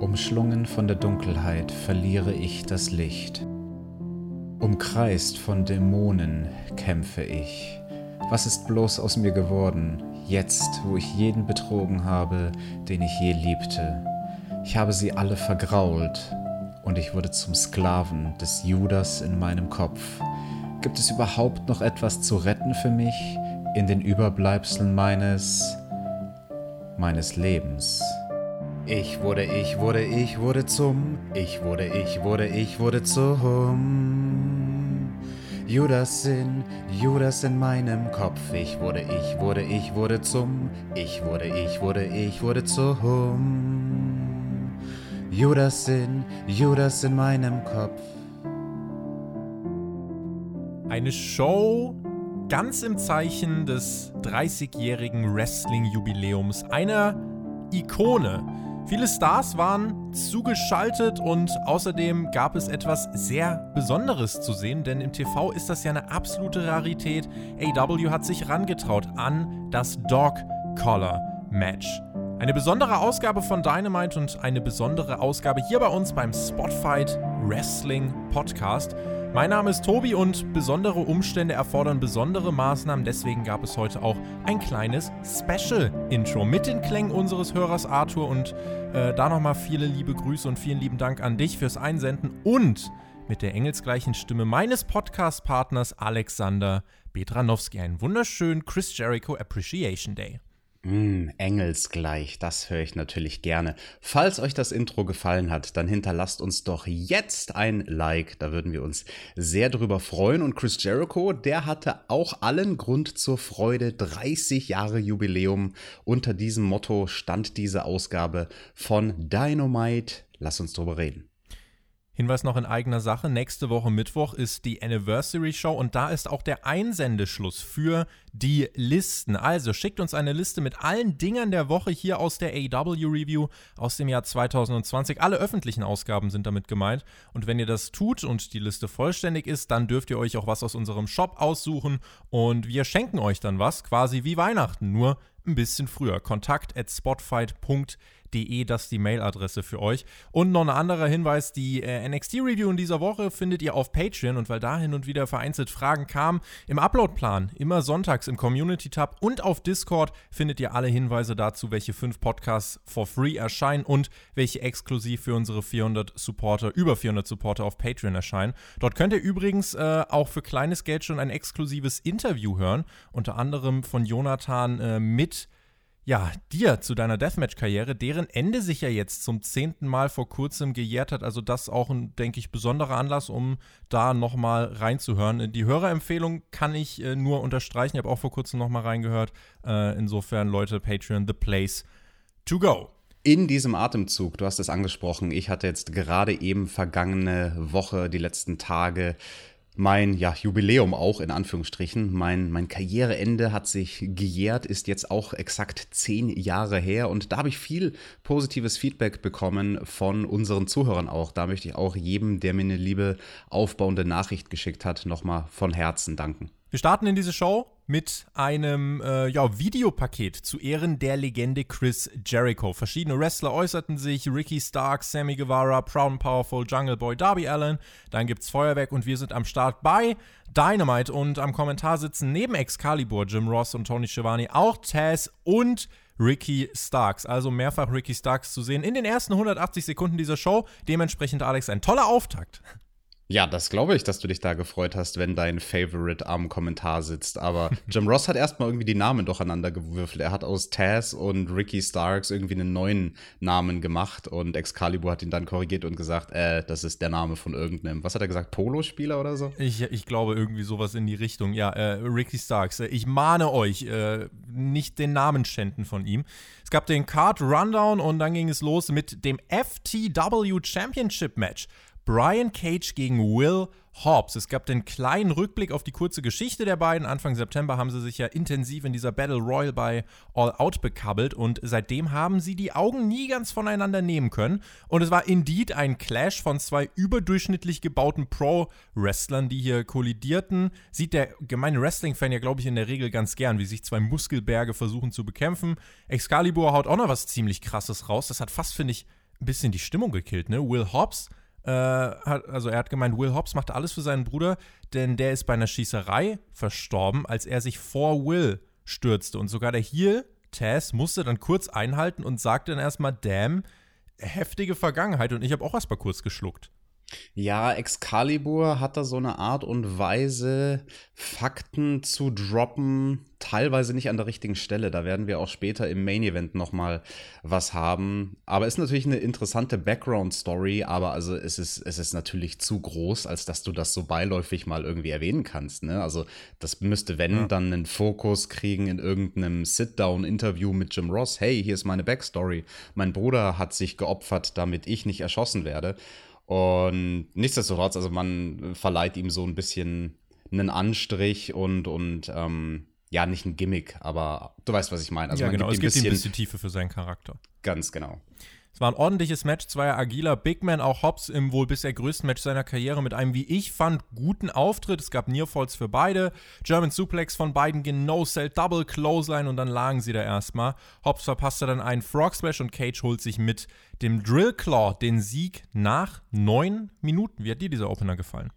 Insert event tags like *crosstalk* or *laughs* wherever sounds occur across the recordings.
Umschlungen von der Dunkelheit verliere ich das Licht. Umkreist von Dämonen kämpfe ich. Was ist bloß aus mir geworden, jetzt, wo ich jeden betrogen habe, den ich je liebte? Ich habe sie alle vergrault und ich wurde zum Sklaven des Judas in meinem Kopf. Gibt es überhaupt noch etwas zu retten für mich in den Überbleibseln meines meines Lebens? Ich wurde, ich wurde, ich wurde zum, ich wurde, ich wurde, ich wurde zum Judas in, Judas in meinem Kopf. Ich wurde, ich wurde, ich wurde zum, ich wurde, ich wurde, ich wurde zum Judas in, Judas in meinem Kopf. Eine Show ganz im Zeichen des 30-jährigen Wrestling-Jubiläums. Einer Ikone Viele Stars waren zugeschaltet und außerdem gab es etwas sehr Besonderes zu sehen, denn im TV ist das ja eine absolute Rarität. AW hat sich rangetraut an das Dog Collar Match. Eine besondere Ausgabe von Dynamite und eine besondere Ausgabe hier bei uns beim Spotfight Wrestling Podcast. Mein Name ist Tobi und besondere Umstände erfordern besondere Maßnahmen. Deswegen gab es heute auch ein kleines Special-Intro mit den Klängen unseres Hörers Arthur. Und äh, da nochmal viele liebe Grüße und vielen lieben Dank an dich fürs Einsenden und mit der engelsgleichen Stimme meines Podcast-Partners Alexander Betranowski. Einen wunderschönen Chris Jericho Appreciation Day. Mm, engelsgleich, das höre ich natürlich gerne. Falls euch das Intro gefallen hat, dann hinterlasst uns doch jetzt ein Like, da würden wir uns sehr drüber freuen. Und Chris Jericho, der hatte auch allen Grund zur Freude. 30 Jahre Jubiläum. Unter diesem Motto stand diese Ausgabe von Dynamite. Lass uns drüber reden. Hinweis noch in eigener Sache, nächste Woche Mittwoch ist die Anniversary Show und da ist auch der Einsendeschluss für die Listen. Also schickt uns eine Liste mit allen Dingern der Woche hier aus der AW Review aus dem Jahr 2020. Alle öffentlichen Ausgaben sind damit gemeint. Und wenn ihr das tut und die Liste vollständig ist, dann dürft ihr euch auch was aus unserem Shop aussuchen und wir schenken euch dann was, quasi wie Weihnachten, nur ein bisschen früher. Kontakt at spotfight.de nxt.de, das ist die Mailadresse für euch. Und noch ein anderer Hinweis, die äh, NXT-Review in dieser Woche findet ihr auf Patreon und weil da hin und wieder vereinzelt Fragen kamen, im Uploadplan, immer sonntags im Community-Tab und auf Discord findet ihr alle Hinweise dazu, welche fünf Podcasts for free erscheinen und welche exklusiv für unsere 400 Supporter, über 400 Supporter auf Patreon erscheinen. Dort könnt ihr übrigens äh, auch für kleines Geld schon ein exklusives Interview hören, unter anderem von Jonathan äh, mit ja, dir zu deiner Deathmatch-Karriere, deren Ende sich ja jetzt zum zehnten Mal vor kurzem gejährt hat. Also das auch ein, denke ich, besonderer Anlass, um da nochmal reinzuhören. Die Hörerempfehlung kann ich äh, nur unterstreichen. Ich habe auch vor kurzem nochmal reingehört. Äh, insofern, Leute, Patreon, the place to go. In diesem Atemzug, du hast es angesprochen, ich hatte jetzt gerade eben vergangene Woche, die letzten Tage mein ja, Jubiläum auch in Anführungsstrichen. Mein, mein Karriereende hat sich gejährt, ist jetzt auch exakt zehn Jahre her und da habe ich viel positives Feedback bekommen von unseren Zuhörern auch. Da möchte ich auch jedem, der mir eine liebe aufbauende Nachricht geschickt hat, nochmal von Herzen danken. Wir starten in diese Show mit einem äh, ja, Videopaket zu Ehren der Legende Chris Jericho. Verschiedene Wrestler äußerten sich: Ricky Stark, Sammy Guevara, Proud and Powerful, Jungle Boy, Darby Allen. Dann gibt's Feuerwerk und wir sind am Start bei Dynamite und am Kommentar sitzen neben Excalibur, Jim Ross und Tony Schiavone auch Taz und Ricky Starks. Also mehrfach Ricky Starks zu sehen in den ersten 180 Sekunden dieser Show. Dementsprechend, Alex, ein toller Auftakt. Ja, das glaube ich, dass du dich da gefreut hast, wenn dein Favorite am Kommentar sitzt. Aber *laughs* Jim Ross hat erstmal irgendwie die Namen durcheinander gewürfelt. Er hat aus Taz und Ricky Starks irgendwie einen neuen Namen gemacht und Excalibur hat ihn dann korrigiert und gesagt, äh, das ist der Name von irgendeinem, was hat er gesagt, Polospieler oder so? Ich, ich glaube irgendwie sowas in die Richtung. Ja, äh, Ricky Starks. Äh, ich mahne euch, äh, nicht den Namen schänden von ihm. Es gab den Card Rundown und dann ging es los mit dem FTW Championship Match. Brian Cage gegen Will Hobbs. Es gab den kleinen Rückblick auf die kurze Geschichte der beiden. Anfang September haben sie sich ja intensiv in dieser Battle Royal bei All Out bekabbelt und seitdem haben sie die Augen nie ganz voneinander nehmen können. Und es war indeed ein Clash von zwei überdurchschnittlich gebauten Pro-Wrestlern, die hier kollidierten. Sieht der gemeine Wrestling-Fan ja, glaube ich, in der Regel ganz gern, wie sich zwei Muskelberge versuchen zu bekämpfen. Excalibur haut auch noch was ziemlich krasses raus. Das hat fast, finde ich, ein bisschen die Stimmung gekillt, ne? Will Hobbs, äh, hat, also er hat gemeint, Will Hobbs macht alles für seinen Bruder, denn der ist bei einer Schießerei verstorben, als er sich vor Will stürzte. Und sogar der Heel, Taz, musste dann kurz einhalten und sagte dann erstmal, damn, heftige Vergangenheit. Und ich habe auch erstmal kurz geschluckt. Ja, Excalibur hat da so eine Art und Weise, Fakten zu droppen, teilweise nicht an der richtigen Stelle. Da werden wir auch später im Main Event nochmal was haben. Aber ist natürlich eine interessante Background-Story, aber also es ist, es ist natürlich zu groß, als dass du das so beiläufig mal irgendwie erwähnen kannst. Ne? Also das müsste, wenn, ja. dann einen Fokus kriegen in irgendeinem Sit-Down-Interview mit Jim Ross. Hey, hier ist meine Backstory. Mein Bruder hat sich geopfert, damit ich nicht erschossen werde. Und nichtsdestotrotz, also man verleiht ihm so ein bisschen einen Anstrich und, und ähm, ja, nicht ein Gimmick, aber du weißt, was ich meine. Also ja, genau, gibt es gibt ihm ein bisschen Tiefe für seinen Charakter. Ganz genau. Es war ein ordentliches Match zweier agiler Big Men, auch Hobbs im wohl bisher größten Match seiner Karriere mit einem, wie ich fand, guten Auftritt. Es gab Nearfalls für beide, German Suplex von beiden, genau Cell Double Clothesline und dann lagen sie da erstmal. Hobbs verpasste dann einen Frog Smash und Cage holt sich mit dem Drill Claw den Sieg nach neun Minuten. Wie hat dir dieser Opener gefallen?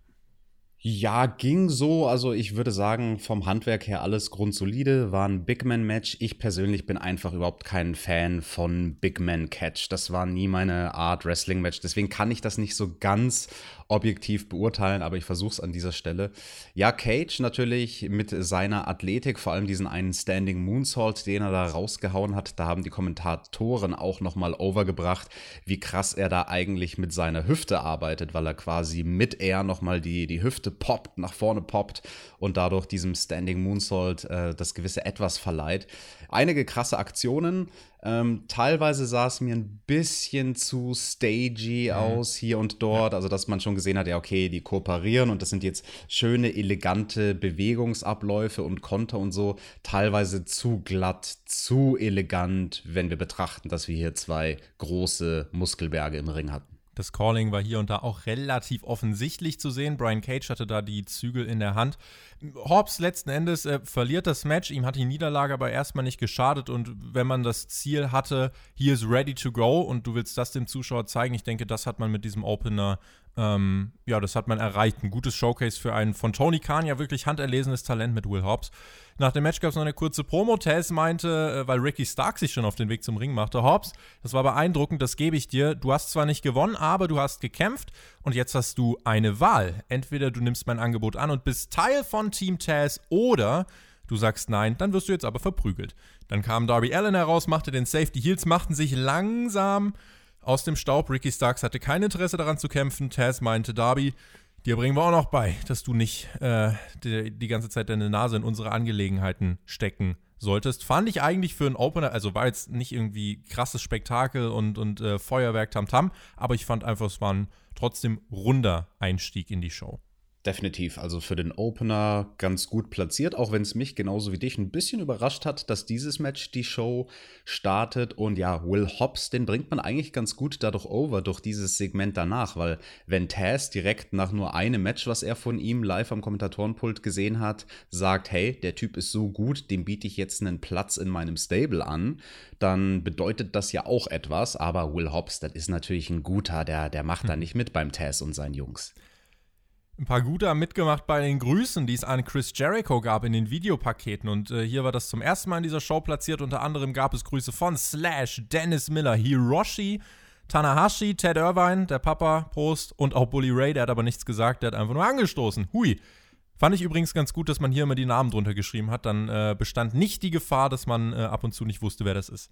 Ja, ging so. Also ich würde sagen, vom Handwerk her alles grundsolide. War ein Big Man Match. Ich persönlich bin einfach überhaupt kein Fan von Big Man Catch. Das war nie meine Art Wrestling Match. Deswegen kann ich das nicht so ganz objektiv beurteilen, aber ich versuche es an dieser Stelle. Ja, Cage natürlich mit seiner Athletik, vor allem diesen einen Standing Moonsault, den er da rausgehauen hat. Da haben die Kommentatoren auch nochmal overgebracht, wie krass er da eigentlich mit seiner Hüfte arbeitet, weil er quasi mit er nochmal die, die Hüfte poppt, nach vorne poppt und dadurch diesem Standing Moonsault äh, das gewisse Etwas verleiht. Einige krasse Aktionen, ähm, teilweise sah es mir ein bisschen zu stagey mhm. aus hier und dort. Ja. Also, dass man schon gesehen hat, ja, okay, die kooperieren und das sind jetzt schöne, elegante Bewegungsabläufe und Konter und so. Teilweise zu glatt, zu elegant, wenn wir betrachten, dass wir hier zwei große Muskelberge im Ring hatten. Das Calling war hier und da auch relativ offensichtlich zu sehen. Brian Cage hatte da die Zügel in der Hand. Hobbs letzten Endes äh, verliert das Match. Ihm hat die Niederlage aber erstmal nicht geschadet. Und wenn man das Ziel hatte, hier ist ready to go und du willst das dem Zuschauer zeigen, ich denke, das hat man mit diesem Opener ähm, ja, das hat man erreicht. Ein gutes Showcase für ein von Tony Khan ja wirklich handerlesenes Talent mit Will Hobbs. Nach dem Match gab es noch eine kurze Promo. Tess meinte, äh, weil Ricky Stark sich schon auf den Weg zum Ring machte, Hobbs, das war beeindruckend, das gebe ich dir. Du hast zwar nicht gewonnen, aber du hast gekämpft und jetzt hast du eine Wahl. Entweder du nimmst mein Angebot an und bist Teil von Team Taz oder du sagst nein, dann wirst du jetzt aber verprügelt. Dann kam Darby Allen heraus, machte den Safe. Die Heels machten sich langsam aus dem Staub. Ricky Starks hatte kein Interesse daran zu kämpfen. Taz meinte, Darby, dir bringen wir auch noch bei, dass du nicht äh, die, die, ganze Zeit deine Nase in unsere Angelegenheiten stecken solltest. Fand ich eigentlich für einen Opener, also war jetzt nicht irgendwie krasses Spektakel und, und äh, Feuerwerk tamtam, aber ich fand einfach, es war ein trotzdem runder Einstieg in die Show. Definitiv, also für den Opener ganz gut platziert, auch wenn es mich genauso wie dich ein bisschen überrascht hat, dass dieses Match die Show startet. Und ja, Will Hobbs, den bringt man eigentlich ganz gut dadurch over, durch dieses Segment danach, weil wenn Taz direkt nach nur einem Match, was er von ihm live am Kommentatorenpult gesehen hat, sagt, hey, der Typ ist so gut, dem biete ich jetzt einen Platz in meinem Stable an, dann bedeutet das ja auch etwas. Aber Will Hobbs, das ist natürlich ein guter, der, der macht hm. da nicht mit beim Taz und seinen Jungs. Ein paar gute haben mitgemacht bei den Grüßen, die es an Chris Jericho gab in den Videopaketen. Und äh, hier war das zum ersten Mal in dieser Show platziert. Unter anderem gab es Grüße von Slash, Dennis Miller, Hiroshi, Tanahashi, Ted Irvine, der Papa, Prost und auch Bully Ray. Der hat aber nichts gesagt, der hat einfach nur angestoßen. Hui. Fand ich übrigens ganz gut, dass man hier immer die Namen drunter geschrieben hat. Dann äh, bestand nicht die Gefahr, dass man äh, ab und zu nicht wusste, wer das ist.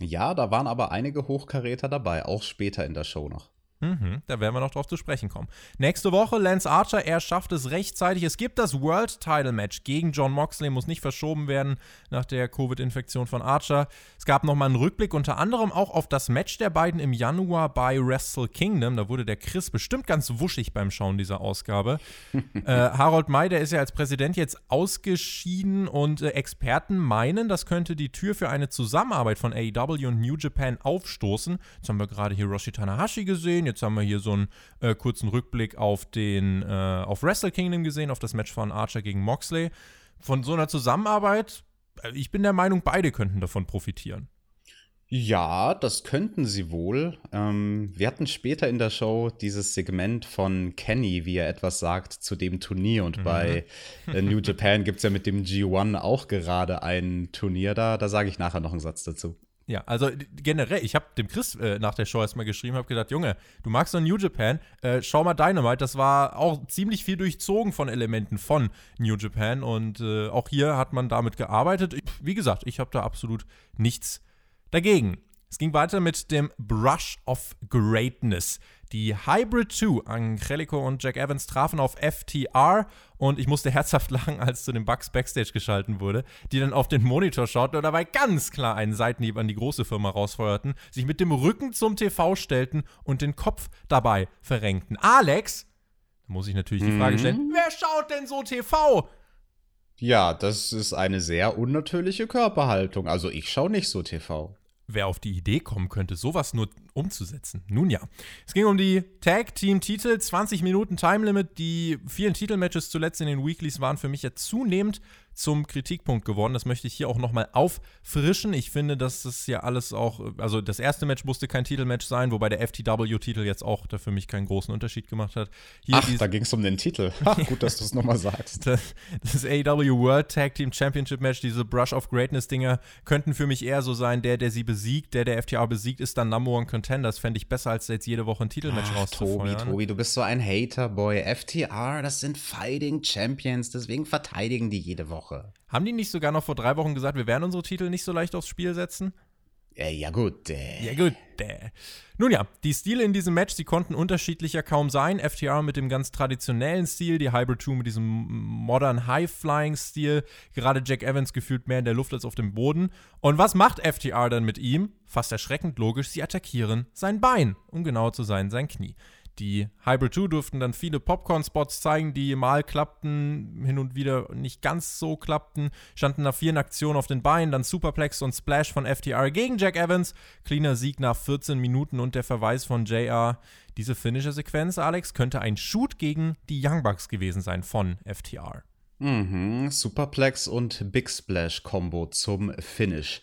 Ja, da waren aber einige Hochkaräter dabei, auch später in der Show noch. Mhm, da werden wir noch drauf zu sprechen kommen. Nächste Woche Lance Archer, er schafft es rechtzeitig. Es gibt das World Title Match gegen John Moxley, muss nicht verschoben werden nach der Covid-Infektion von Archer. Es gab nochmal einen Rückblick unter anderem auch auf das Match der beiden im Januar bei Wrestle Kingdom. Da wurde der Chris bestimmt ganz wuschig beim Schauen dieser Ausgabe. *laughs* äh, Harold May, der ist ja als Präsident jetzt ausgeschieden und äh, Experten meinen, das könnte die Tür für eine Zusammenarbeit von AEW und New Japan aufstoßen. Jetzt haben wir gerade Hiroshi Tanahashi gesehen, Jetzt haben wir hier so einen äh, kurzen Rückblick auf den äh, auf Wrestle Kingdom gesehen, auf das Match von Archer gegen Moxley. Von so einer Zusammenarbeit, äh, ich bin der Meinung, beide könnten davon profitieren. Ja, das könnten sie wohl. Ähm, wir hatten später in der Show dieses Segment von Kenny, wie er etwas sagt zu dem Turnier. Und mhm. bei äh, New Japan gibt es ja mit dem G1 auch gerade ein Turnier da. Da sage ich nachher noch einen Satz dazu. Ja, also generell, ich habe dem Chris äh, nach der Show erstmal geschrieben, habe gedacht, Junge, du magst doch New Japan, äh, schau mal Dynamite, das war auch ziemlich viel durchzogen von Elementen von New Japan und äh, auch hier hat man damit gearbeitet. Wie gesagt, ich habe da absolut nichts dagegen. Es ging weiter mit dem Brush of Greatness. Die Hybrid 2, Angelico und Jack Evans trafen auf FTR und ich musste herzhaft *laughs* lachen, als zu den Bugs Backstage geschalten wurde, die dann auf den Monitor schauten und dabei ganz klar einen Seitenhieb an die große Firma rausfeuerten, sich mit dem Rücken zum TV stellten und den Kopf dabei verrenkten. Alex, da muss ich natürlich die Frage stellen, mhm. wer schaut denn so TV? Ja, das ist eine sehr unnatürliche Körperhaltung. Also ich schaue nicht so TV wer auf die Idee kommen könnte, sowas nur umzusetzen. Nun ja. Es ging um die Tag Team Titel, 20 Minuten Time Limit. Die vielen Titelmatches zuletzt in den Weeklies waren für mich ja zunehmend zum Kritikpunkt geworden. Das möchte ich hier auch nochmal auffrischen. Ich finde, dass das ja alles auch, also das erste Match musste kein Titelmatch sein, wobei der FTW-Titel jetzt auch da für mich keinen großen Unterschied gemacht hat. Hier Ach, da ging es um den Titel. Ach, gut, dass du es nochmal sagst. *laughs* Das, das AEW World Tag Team Championship Match, diese Brush of Greatness-Dinger, könnten für mich eher so sein, der, der sie besiegt, der, der FTR besiegt, ist dann Number One Contender. Das fände ich besser, als jetzt jede Woche ein Titelmatch Ach, Tobi, Tobi, du bist so ein Hater-Boy. FTR, das sind Fighting Champions, deswegen verteidigen die jede Woche. Woche. Haben die nicht sogar noch vor drei Wochen gesagt, wir werden unsere Titel nicht so leicht aufs Spiel setzen? Ja, gut. Äh. Ja, gut. Äh. Nun ja, die Stile in diesem Match, sie konnten unterschiedlicher kaum sein. FTR mit dem ganz traditionellen Stil, die Hybrid 2 mit diesem modern High-Flying-Stil. Gerade Jack Evans gefühlt mehr in der Luft als auf dem Boden. Und was macht FTR dann mit ihm? Fast erschreckend logisch, sie attackieren sein Bein, um genauer zu sein, sein Knie. Die Hybrid 2 durften dann viele Popcorn-Spots zeigen, die mal klappten, hin und wieder nicht ganz so klappten. Standen nach vielen Aktionen auf den Beinen, dann Superplex und Splash von FTR gegen Jack Evans. Cleaner Sieg nach 14 Minuten und der Verweis von JR. Diese Finisher-Sequenz, Alex, könnte ein Shoot gegen die Young Bucks gewesen sein von FTR. Mhm, Superplex und Big Splash Combo zum Finish.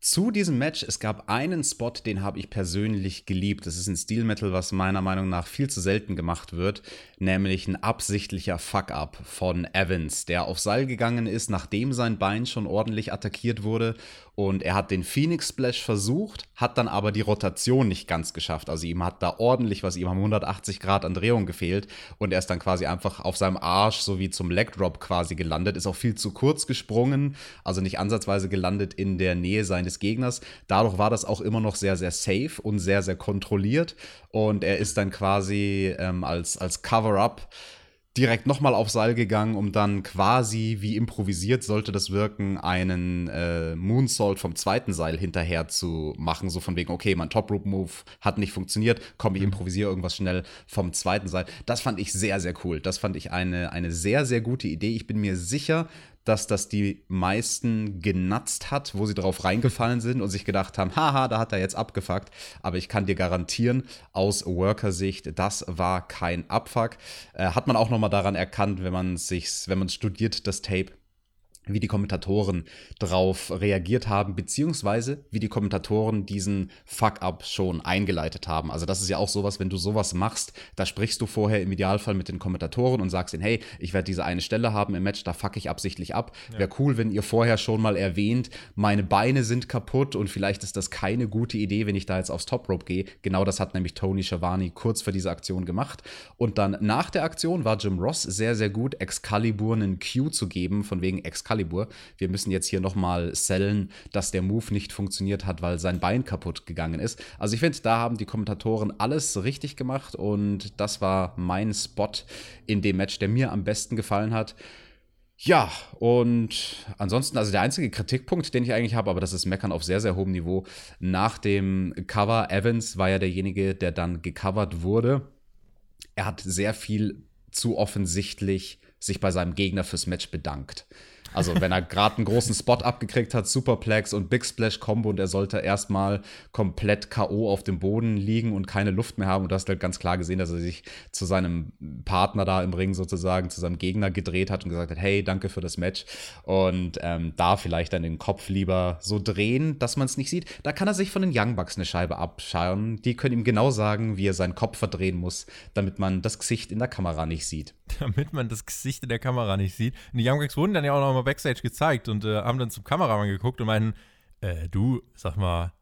Zu diesem Match, es gab einen Spot, den habe ich persönlich geliebt. Das ist ein Steel Metal, was meiner Meinung nach viel zu selten gemacht wird, nämlich ein absichtlicher Fuck-up von Evans, der auf Seil gegangen ist, nachdem sein Bein schon ordentlich attackiert wurde und er hat den Phoenix Splash versucht, hat dann aber die Rotation nicht ganz geschafft. Also ihm hat da ordentlich, was ihm haben 180 Grad an Drehung gefehlt. Und er ist dann quasi einfach auf seinem Arsch sowie zum Leg Drop quasi gelandet. Ist auch viel zu kurz gesprungen, also nicht ansatzweise gelandet in der Nähe seines Gegners. Dadurch war das auch immer noch sehr, sehr safe und sehr, sehr kontrolliert. Und er ist dann quasi ähm, als, als Cover-up direkt nochmal auf Seil gegangen, um dann quasi, wie improvisiert sollte das wirken, einen äh, Moonsault vom zweiten Seil hinterher zu machen. So von wegen, okay, mein Top-Rope-Move hat nicht funktioniert, komm, ich mhm. improvisiere irgendwas schnell vom zweiten Seil. Das fand ich sehr, sehr cool. Das fand ich eine, eine sehr, sehr gute Idee. Ich bin mir sicher, dass das die meisten genatzt hat, wo sie drauf reingefallen sind und sich gedacht haben, haha, da hat er jetzt abgefuckt. Aber ich kann dir garantieren, aus Worker-Sicht, das war kein Abfuck. Äh, hat man auch noch mal daran erkannt, wenn man sich, wenn man studiert das Tape, wie die Kommentatoren drauf reagiert haben, beziehungsweise wie die Kommentatoren diesen Fuck-up schon eingeleitet haben. Also das ist ja auch sowas, wenn du sowas machst, da sprichst du vorher im Idealfall mit den Kommentatoren und sagst ihnen, hey, ich werde diese eine Stelle haben im Match, da fuck ich absichtlich ab. Ja. Wäre cool, wenn ihr vorher schon mal erwähnt, meine Beine sind kaputt und vielleicht ist das keine gute Idee, wenn ich da jetzt aufs Top Rope gehe. Genau das hat nämlich Tony Schiavone kurz für diese Aktion gemacht. Und dann nach der Aktion war Jim Ross sehr, sehr gut, Excalibur einen Cue zu geben, von wegen Excalibur Excalibur. Wir müssen jetzt hier nochmal sellen, dass der Move nicht funktioniert hat, weil sein Bein kaputt gegangen ist. Also ich finde, da haben die Kommentatoren alles richtig gemacht und das war mein Spot in dem Match, der mir am besten gefallen hat. Ja, und ansonsten, also der einzige Kritikpunkt, den ich eigentlich habe, aber das ist Meckern auf sehr, sehr hohem Niveau. Nach dem Cover, Evans war ja derjenige, der dann gecovert wurde. Er hat sehr viel zu offensichtlich sich bei seinem Gegner fürs Match bedankt. Also wenn er gerade einen großen Spot abgekriegt hat, Superplex und Big Splash Combo und er sollte erstmal komplett K.O. auf dem Boden liegen und keine Luft mehr haben. Und du hast halt ganz klar gesehen, dass er sich zu seinem Partner da im Ring sozusagen, zu seinem Gegner gedreht hat und gesagt hat, hey, danke für das Match. Und ähm, da vielleicht dann den Kopf lieber so drehen, dass man es nicht sieht. Da kann er sich von den Young Bucks eine Scheibe abscharren. Die können ihm genau sagen, wie er seinen Kopf verdrehen muss, damit man das Gesicht in der Kamera nicht sieht. Damit man das Gesicht in der Kamera nicht sieht. Und die Young Bucks wurden dann ja auch noch mal Backstage gezeigt und äh, haben dann zum Kameramann geguckt und meinten, äh, du, sag mal,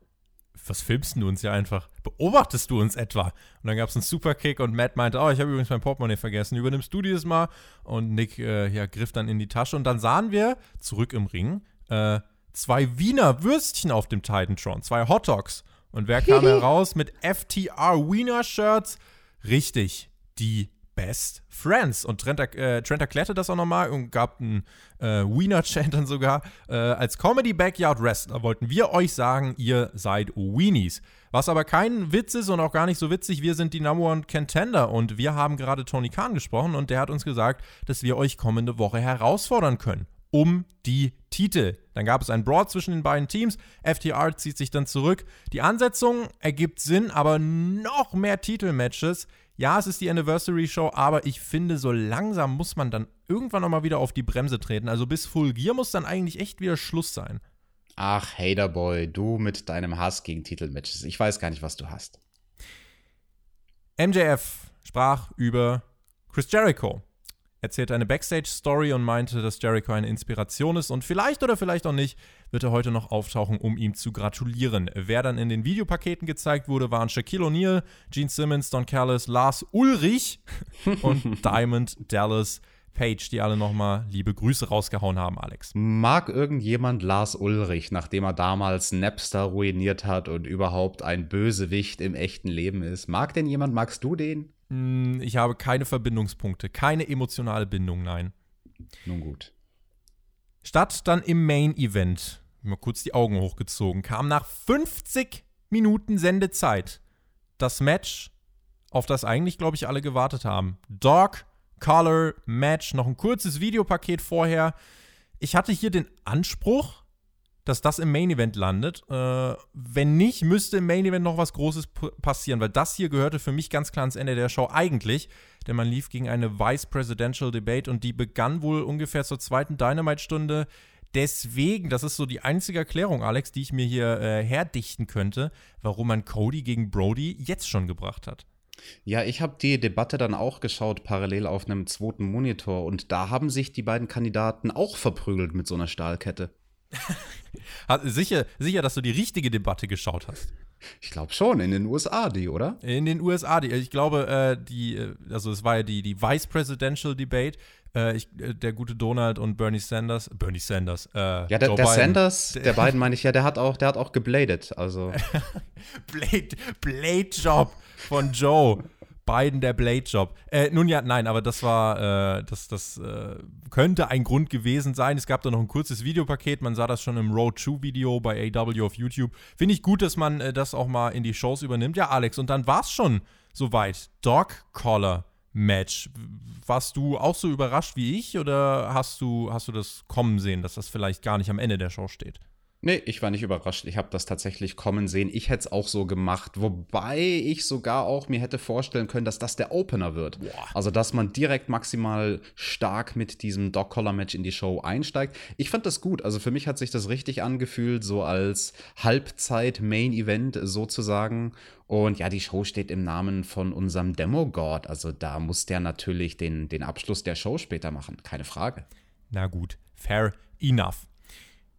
was filmst du uns ja einfach? Beobachtest du uns etwa? Und dann gab es einen Superkick und Matt meinte, oh, ich habe übrigens mein Portemonnaie vergessen, übernimmst du dieses Mal? Und Nick äh, ja, griff dann in die Tasche und dann sahen wir zurück im Ring äh, zwei Wiener Würstchen auf dem Titantron, zwei Hot Dogs. Und wer kam *laughs* heraus mit FTR Wiener Shirts? Richtig, die Best Friends. Und Trent, äh, Trent erklärte das auch nochmal und gab einen äh, Wiener-Chant dann sogar. Äh, als Comedy Backyard Wrestler wollten wir euch sagen, ihr seid Weenies. Was aber kein Witz ist und auch gar nicht so witzig, wir sind die Number One Contender und wir haben gerade Tony Khan gesprochen und der hat uns gesagt, dass wir euch kommende Woche herausfordern können um die Titel. Dann gab es ein Brawl zwischen den beiden Teams. FTR zieht sich dann zurück. Die Ansetzung ergibt Sinn, aber noch mehr Titelmatches. Ja, es ist die Anniversary Show, aber ich finde, so langsam muss man dann irgendwann nochmal wieder auf die Bremse treten. Also bis Full Gear muss dann eigentlich echt wieder Schluss sein. Ach, Haterboy, du mit deinem Hass gegen Titelmatches. Ich weiß gar nicht, was du hast. MJF sprach über Chris Jericho erzählte eine Backstage-Story und meinte, dass Jericho eine Inspiration ist und vielleicht oder vielleicht auch nicht, wird er heute noch auftauchen, um ihm zu gratulieren. Wer dann in den Videopaketen gezeigt wurde, waren Shaquille O'Neal, Gene Simmons, Don Callis, Lars Ulrich *laughs* und Diamond Dallas Page, die alle nochmal liebe Grüße rausgehauen haben, Alex. Mag irgendjemand Lars Ulrich, nachdem er damals Napster ruiniert hat und überhaupt ein Bösewicht im echten Leben ist? Mag denn jemand, magst du den? Hm, ich habe keine Verbindungspunkte, keine emotionale Bindung, nein. Nun gut. Statt dann im Main Event, mal kurz die Augen hochgezogen, kam nach 50 Minuten Sendezeit das Match, auf das eigentlich, glaube ich, alle gewartet haben. Dog Color Match, noch ein kurzes Videopaket vorher. Ich hatte hier den Anspruch, dass das im Main Event landet. Äh, wenn nicht, müsste im Main Event noch was Großes passieren, weil das hier gehörte für mich ganz klar ans Ende der Show eigentlich. Denn man lief gegen eine Vice Presidential Debate und die begann wohl ungefähr zur zweiten Dynamite-Stunde. Deswegen, das ist so die einzige Erklärung, Alex, die ich mir hier äh, herdichten könnte, warum man Cody gegen Brody jetzt schon gebracht hat. Ja, ich habe die Debatte dann auch geschaut, parallel auf einem zweiten Monitor. Und da haben sich die beiden Kandidaten auch verprügelt mit so einer Stahlkette. Sicher, sicher, dass du die richtige Debatte geschaut hast. Ich glaube schon, in den USA die, oder? In den USA die. Ich glaube, äh, die, äh, also es war ja die, die Vice Presidential Debate. Äh, ich, äh, der gute Donald und Bernie Sanders. Bernie Sanders. Äh, ja, der, der Sanders, der, *laughs* der beiden meine ich ja, der hat auch, der hat auch gebladet. Also. *laughs* Blade, Blade Job von Joe. Biden der Blade-Job. Äh, nun ja, nein, aber das war, äh, das, das äh, könnte ein Grund gewesen sein. Es gab da noch ein kurzes Videopaket. Man sah das schon im Road 2-Video bei AW auf YouTube. Finde ich gut, dass man äh, das auch mal in die Shows übernimmt. Ja, Alex, und dann war es schon soweit. Dog Collar Match. Warst du auch so überrascht wie ich oder hast du, hast du das kommen sehen, dass das vielleicht gar nicht am Ende der Show steht? Nee, ich war nicht überrascht. Ich habe das tatsächlich kommen sehen. Ich hätte es auch so gemacht. Wobei ich sogar auch mir hätte vorstellen können, dass das der Opener wird. Boah. Also, dass man direkt maximal stark mit diesem Dog-Collar-Match in die Show einsteigt. Ich fand das gut. Also, für mich hat sich das richtig angefühlt, so als Halbzeit-Main-Event sozusagen. Und ja, die Show steht im Namen von unserem Demo-God. Also, da muss der natürlich den, den Abschluss der Show später machen. Keine Frage. Na gut, fair enough.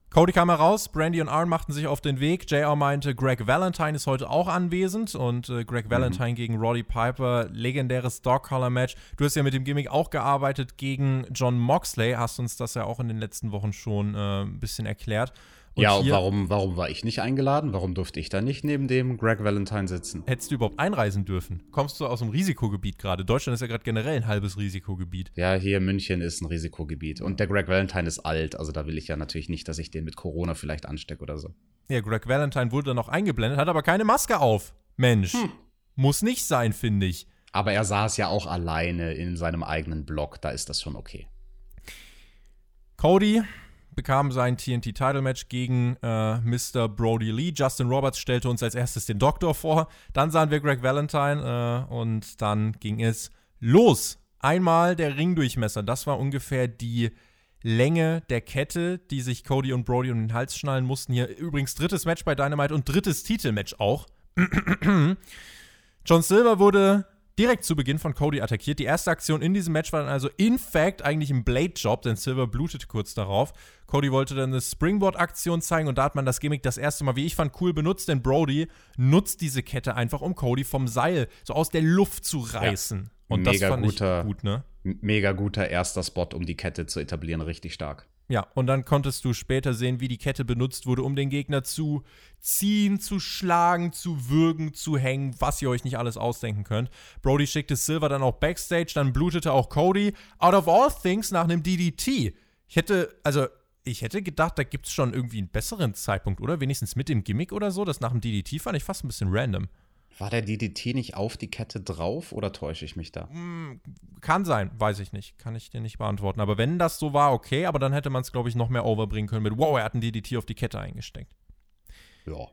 Cody kam heraus, Brandy und Arn machten sich auf den Weg. JR meinte, Greg Valentine ist heute auch anwesend und äh, Greg mhm. Valentine gegen Roddy Piper, legendäres Dog-Collar-Match. Du hast ja mit dem Gimmick auch gearbeitet gegen John Moxley, hast uns das ja auch in den letzten Wochen schon äh, ein bisschen erklärt. Und ja, und warum, warum war ich nicht eingeladen? Warum durfte ich da nicht neben dem Greg Valentine sitzen? Hättest du überhaupt einreisen dürfen? Kommst du aus einem Risikogebiet gerade? Deutschland ist ja gerade generell ein halbes Risikogebiet. Ja, hier München ist ein Risikogebiet. Und der Greg Valentine ist alt. Also da will ich ja natürlich nicht, dass ich den mit Corona vielleicht anstecke oder so. Ja, Greg Valentine wurde noch eingeblendet, hat aber keine Maske auf. Mensch. Hm. Muss nicht sein, finde ich. Aber er saß ja auch alleine in seinem eigenen Blog. Da ist das schon okay. Cody bekam sein TNT-Title-Match gegen äh, Mr. Brody Lee. Justin Roberts stellte uns als erstes den Doktor vor. Dann sahen wir Greg Valentine äh, und dann ging es los. Einmal der Ringdurchmesser. Das war ungefähr die Länge der Kette, die sich Cody und Brody um den Hals schnallen mussten. Hier übrigens drittes Match bei Dynamite und drittes Titelmatch auch. *clears throat* John Silver wurde direkt zu Beginn von Cody attackiert. Die erste Aktion in diesem Match war dann also in fact eigentlich ein Blade-Job, denn Silver blutete kurz darauf. Cody wollte dann eine Springboard-Aktion zeigen und da hat man das Gimmick das erste Mal, wie ich fand, cool benutzt, denn Brody nutzt diese Kette einfach, um Cody vom Seil so aus der Luft zu reißen. Ja. Und mega das fand guter, ich gut, ne? Mega guter erster Spot, um die Kette zu etablieren, richtig stark. Ja, und dann konntest du später sehen, wie die Kette benutzt wurde, um den Gegner zu ziehen, zu schlagen, zu würgen, zu hängen, was ihr euch nicht alles ausdenken könnt. Brody schickte Silver dann auch backstage, dann blutete auch Cody. Out of all things nach einem DDT. Ich hätte, also, ich hätte gedacht, da gibt es schon irgendwie einen besseren Zeitpunkt, oder? Wenigstens mit dem Gimmick oder so. Das nach dem DDT fand ich fast ein bisschen random. War der DDT nicht auf die Kette drauf oder täusche ich mich da? Hm, kann sein, weiß ich nicht. Kann ich dir nicht beantworten. Aber wenn das so war, okay, aber dann hätte man es, glaube ich, noch mehr overbringen können mit, wow, er hat einen DDT auf die Kette eingesteckt. Ja.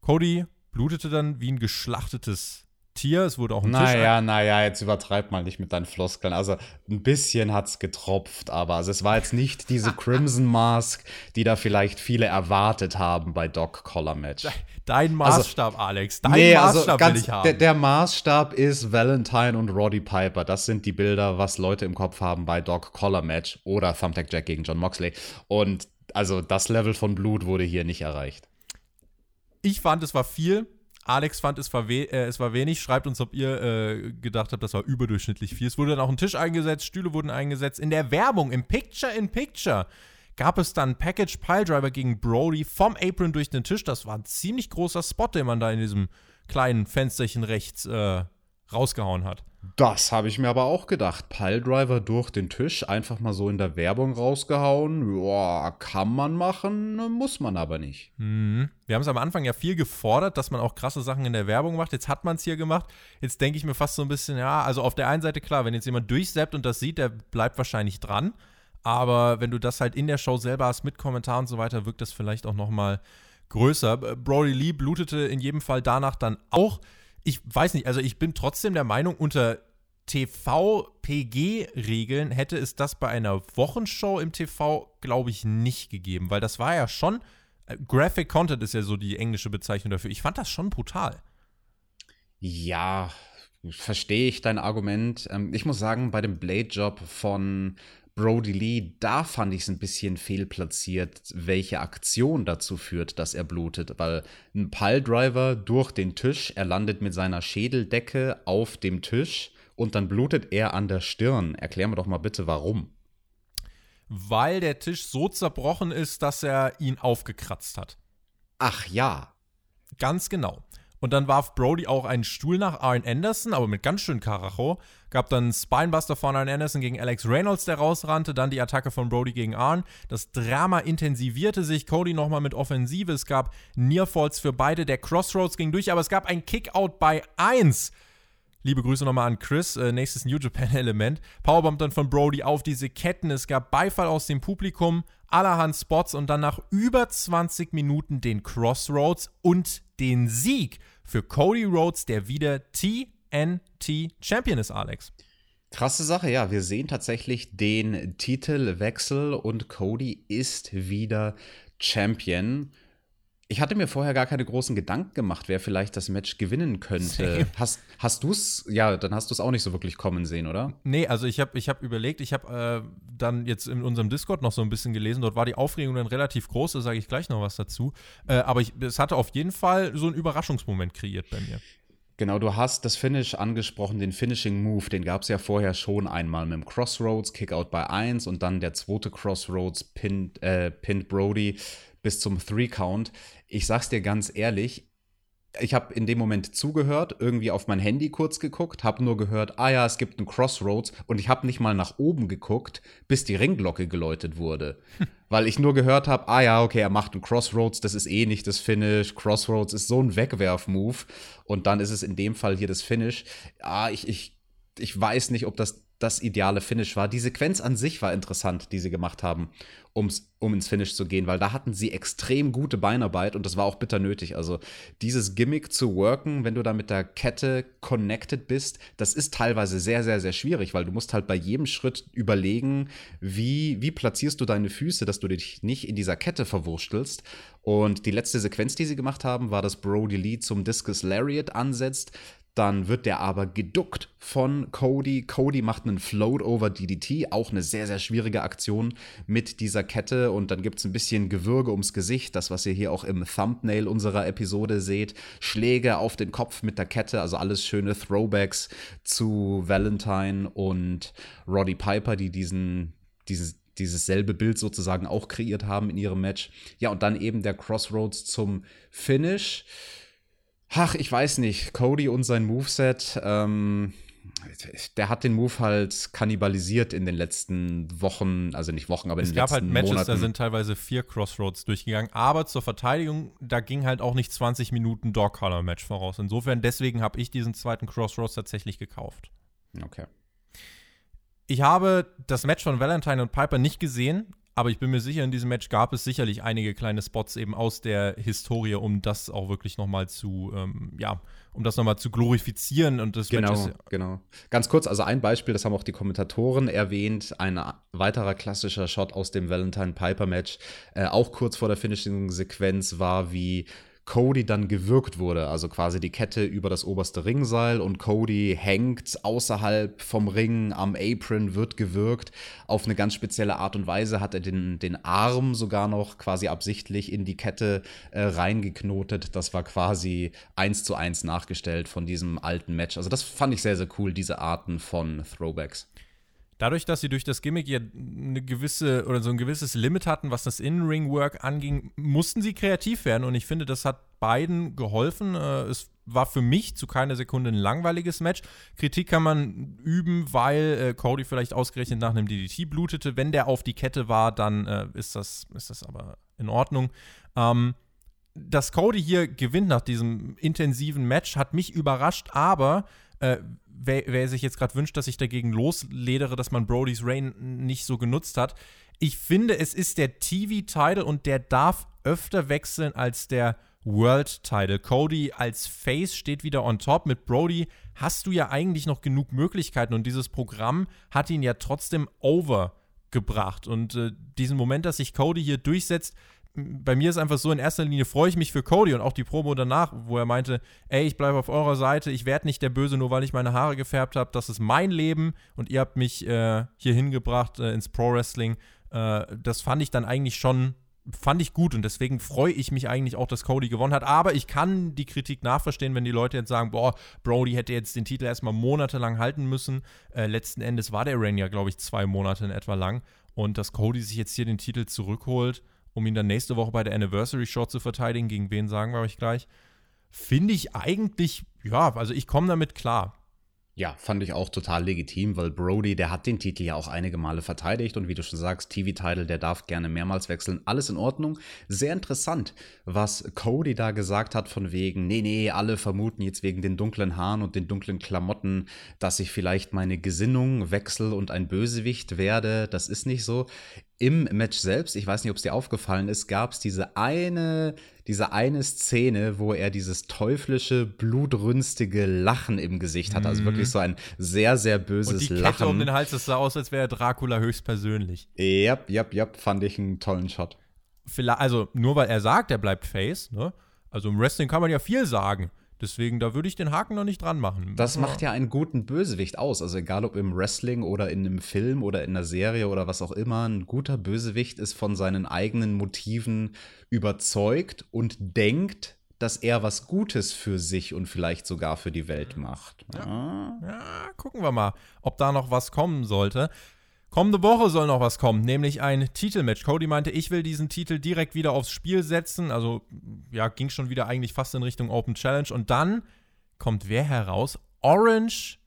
Cody blutete dann wie ein geschlachtetes Tier. Es wurde auch ein naja, Tisch. Naja, naja, jetzt übertreib mal nicht mit deinen Floskeln. Also ein bisschen hat es getropft, aber also es war jetzt nicht diese *laughs* Crimson Mask, die da vielleicht viele erwartet haben bei Doc Collar Match. Dein also, Maßstab, also, Alex. Dein nee, also Maßstab also will ich haben. Der, der, Maßstab ist Valentine und Roddy Piper. Das sind die Bilder, was Leute im Kopf haben bei Doc Collar Match oder Thumbtack Jack gegen John Moxley. Und also das Level von Blut wurde hier nicht erreicht. Ich fand, es war viel. Alex fand, es war, äh, es war wenig. Schreibt uns, ob ihr äh, gedacht habt, das war überdurchschnittlich viel. Es wurde dann auch ein Tisch eingesetzt, Stühle wurden eingesetzt. In der Werbung, im Picture-in-Picture, gab es dann Package Piledriver gegen Brody vom Apron durch den Tisch. Das war ein ziemlich großer Spot, den man da in diesem kleinen Fensterchen rechts äh, rausgehauen hat. Das habe ich mir aber auch gedacht. Piledriver durch den Tisch, einfach mal so in der Werbung rausgehauen. Ja, kann man machen, muss man aber nicht. Mhm. Wir haben es am Anfang ja viel gefordert, dass man auch krasse Sachen in der Werbung macht. Jetzt hat man es hier gemacht. Jetzt denke ich mir fast so ein bisschen, ja, also auf der einen Seite klar, wenn jetzt jemand durchseppt und das sieht, der bleibt wahrscheinlich dran. Aber wenn du das halt in der Show selber hast mit Kommentaren und so weiter, wirkt das vielleicht auch noch mal größer. Brody Lee blutete in jedem Fall danach dann auch ich weiß nicht, also ich bin trotzdem der Meinung, unter TV-PG-Regeln hätte es das bei einer Wochenshow im TV, glaube ich, nicht gegeben, weil das war ja schon. Äh, Graphic Content ist ja so die englische Bezeichnung dafür. Ich fand das schon brutal. Ja, verstehe ich dein Argument. Ähm, ich muss sagen, bei dem Blade-Job von Brody Lee, da fand ich es ein bisschen fehlplatziert, welche Aktion dazu führt, dass er blutet. Weil ein Piledriver durch den Tisch, er landet mit seiner Schädeldecke auf dem Tisch und dann blutet er an der Stirn. Erklär mir doch mal bitte, warum. Weil der Tisch so zerbrochen ist, dass er ihn aufgekratzt hat. Ach ja. Ganz genau. Und dann warf Brody auch einen Stuhl nach Arn Anderson, aber mit ganz schön Karacho. Gab dann Spinebuster von Arn Anderson gegen Alex Reynolds, der rausrannte. Dann die Attacke von Brody gegen Arn. Das Drama intensivierte sich. Cody nochmal mit Offensive. Es gab Nearfalls für beide. Der Crossroads ging durch, aber es gab ein Kickout bei 1. Liebe Grüße nochmal an Chris, äh, nächstes New Japan-Element. Powerbomb dann von Brody auf diese Ketten. Es gab Beifall aus dem Publikum, allerhand Spots und dann nach über 20 Minuten den Crossroads und den Sieg für Cody Rhodes, der wieder TNT Champion ist, Alex. Krasse Sache, ja. Wir sehen tatsächlich den Titelwechsel und Cody ist wieder Champion. Ich hatte mir vorher gar keine großen Gedanken gemacht, wer vielleicht das Match gewinnen könnte. Hast, hast du es? Ja, dann hast du es auch nicht so wirklich kommen sehen, oder? Nee, also ich habe ich hab überlegt, ich habe äh, dann jetzt in unserem Discord noch so ein bisschen gelesen. Dort war die Aufregung dann relativ groß, da sage ich gleich noch was dazu. Äh, aber ich, es hatte auf jeden Fall so einen Überraschungsmoment kreiert bei mir. Genau, du hast das Finish angesprochen, den Finishing Move, den gab es ja vorher schon einmal mit dem Crossroads, Kickout bei 1 und dann der zweite Crossroads, Pinned, äh, Brody bis zum Three-Count. Ich sag's dir ganz ehrlich, ich habe in dem Moment zugehört, irgendwie auf mein Handy kurz geguckt, habe nur gehört, ah ja, es gibt einen Crossroads und ich habe nicht mal nach oben geguckt, bis die Ringglocke geläutet wurde. *laughs* Weil ich nur gehört habe, ah ja, okay, er macht einen Crossroads, das ist eh nicht das Finish. Crossroads ist so ein Wegwerf-Move und dann ist es in dem Fall hier das Finish. Ah, ich, ich, ich weiß nicht, ob das das ideale Finish war. Die Sequenz an sich war interessant, die sie gemacht haben, ums, um ins Finish zu gehen, weil da hatten sie extrem gute Beinarbeit und das war auch bitter nötig. Also dieses Gimmick zu worken, wenn du da mit der Kette connected bist, das ist teilweise sehr, sehr, sehr schwierig, weil du musst halt bei jedem Schritt überlegen, wie, wie platzierst du deine Füße, dass du dich nicht in dieser Kette verwurschtelst. Und die letzte Sequenz, die sie gemacht haben, war, dass Brody Lee zum Discus Lariat ansetzt. Dann wird der aber geduckt von Cody. Cody macht einen Float over DDT, auch eine sehr, sehr schwierige Aktion mit dieser Kette. Und dann gibt es ein bisschen Gewürge ums Gesicht, das, was ihr hier auch im Thumbnail unserer Episode seht. Schläge auf den Kopf mit der Kette, also alles schöne Throwbacks zu Valentine und Roddy Piper, die diesen, dieses, dieses selbe Bild sozusagen auch kreiert haben in ihrem Match. Ja, und dann eben der Crossroads zum Finish. Ach, ich weiß nicht. Cody und sein Moveset, ähm, der hat den Move halt kannibalisiert in den letzten Wochen, also nicht Wochen, aber es in den letzten Monaten. Es gab halt Matches, Monaten. da sind teilweise vier Crossroads durchgegangen, aber zur Verteidigung, da ging halt auch nicht 20 Minuten Dog-Color-Match voraus. Insofern, deswegen habe ich diesen zweiten Crossroads tatsächlich gekauft. Okay. Ich habe das Match von Valentine und Piper nicht gesehen, aber ich bin mir sicher, in diesem Match gab es sicherlich einige kleine Spots eben aus der Historie, um das auch wirklich nochmal zu, ähm, ja, um das nochmal zu glorifizieren und das genau, Match ist, genau. Ganz kurz, also ein Beispiel, das haben auch die Kommentatoren erwähnt, ein weiterer klassischer Shot aus dem Valentine Piper Match, äh, auch kurz vor der Finishing-Sequenz war, wie Cody dann gewürgt wurde, also quasi die Kette über das oberste Ringseil und Cody hängt außerhalb vom Ring am Apron, wird gewürgt. Auf eine ganz spezielle Art und Weise hat er den, den Arm sogar noch quasi absichtlich in die Kette äh, reingeknotet. Das war quasi eins zu eins nachgestellt von diesem alten Match. Also das fand ich sehr, sehr cool, diese Arten von Throwbacks. Dadurch, dass sie durch das Gimmick ja eine gewisse oder so ein gewisses Limit hatten, was das In-Ring-Work anging, mussten sie kreativ werden und ich finde, das hat beiden geholfen. Äh, es war für mich zu keiner Sekunde ein langweiliges Match. Kritik kann man üben, weil äh, Cody vielleicht ausgerechnet nach einem DDT blutete. Wenn der auf die Kette war, dann äh, ist, das, ist das aber in Ordnung. Ähm, dass Cody hier gewinnt nach diesem intensiven Match, hat mich überrascht, aber äh, wer, wer, sich jetzt gerade wünscht, dass ich dagegen losledere, dass man Brody's Reign nicht so genutzt hat. Ich finde, es ist der TV-Title und der darf öfter wechseln als der World-Title. Cody als Face steht wieder on top. Mit Brody hast du ja eigentlich noch genug Möglichkeiten und dieses Programm hat ihn ja trotzdem overgebracht. Und äh, diesen Moment, dass sich Cody hier durchsetzt, bei mir ist einfach so, in erster Linie freue ich mich für Cody und auch die Promo danach, wo er meinte, ey, ich bleibe auf eurer Seite, ich werde nicht der Böse, nur weil ich meine Haare gefärbt habe, das ist mein Leben und ihr habt mich äh, hier hingebracht äh, ins Pro-Wrestling. Äh, das fand ich dann eigentlich schon, fand ich gut und deswegen freue ich mich eigentlich auch, dass Cody gewonnen hat. Aber ich kann die Kritik nachverstehen, wenn die Leute jetzt sagen, boah, Brody hätte jetzt den Titel erstmal monatelang halten müssen. Äh, letzten Endes war der Reign ja, glaube ich, zwei Monate in etwa lang und dass Cody sich jetzt hier den Titel zurückholt um ihn dann nächste Woche bei der Anniversary Show zu verteidigen. Gegen wen sagen wir euch gleich. Finde ich eigentlich, ja, also ich komme damit klar. Ja, fand ich auch total legitim, weil Brody, der hat den Titel ja auch einige Male verteidigt und wie du schon sagst, TV-Title, der darf gerne mehrmals wechseln. Alles in Ordnung. Sehr interessant, was Cody da gesagt hat von wegen, nee, nee, alle vermuten jetzt wegen den dunklen Haaren und den dunklen Klamotten, dass ich vielleicht meine Gesinnung wechsle und ein Bösewicht werde. Das ist nicht so im Match selbst, ich weiß nicht, ob es dir aufgefallen ist, gab es diese eine, diese eine Szene, wo er dieses teuflische, blutrünstige Lachen im Gesicht hat. Also wirklich mhm. so ein sehr, sehr böses Und die Kette Lachen. um den Hals, das sah aus, als wäre Dracula höchstpersönlich. Ja, ja, ja, fand ich einen tollen Shot. Vielleicht, also nur weil er sagt, er bleibt Face, ne? Also im Wrestling kann man ja viel sagen. Deswegen, da würde ich den Haken noch nicht dran machen. Das ja. macht ja einen guten Bösewicht aus. Also egal ob im Wrestling oder in einem Film oder in einer Serie oder was auch immer, ein guter Bösewicht ist von seinen eigenen Motiven überzeugt und denkt, dass er was Gutes für sich und vielleicht sogar für die Welt macht. Ja, ja gucken wir mal, ob da noch was kommen sollte. Kommende Woche soll noch was kommen, nämlich ein Titelmatch. Cody meinte, ich will diesen Titel direkt wieder aufs Spiel setzen. Also, ja, ging schon wieder eigentlich fast in Richtung Open Challenge. Und dann kommt wer heraus? Orange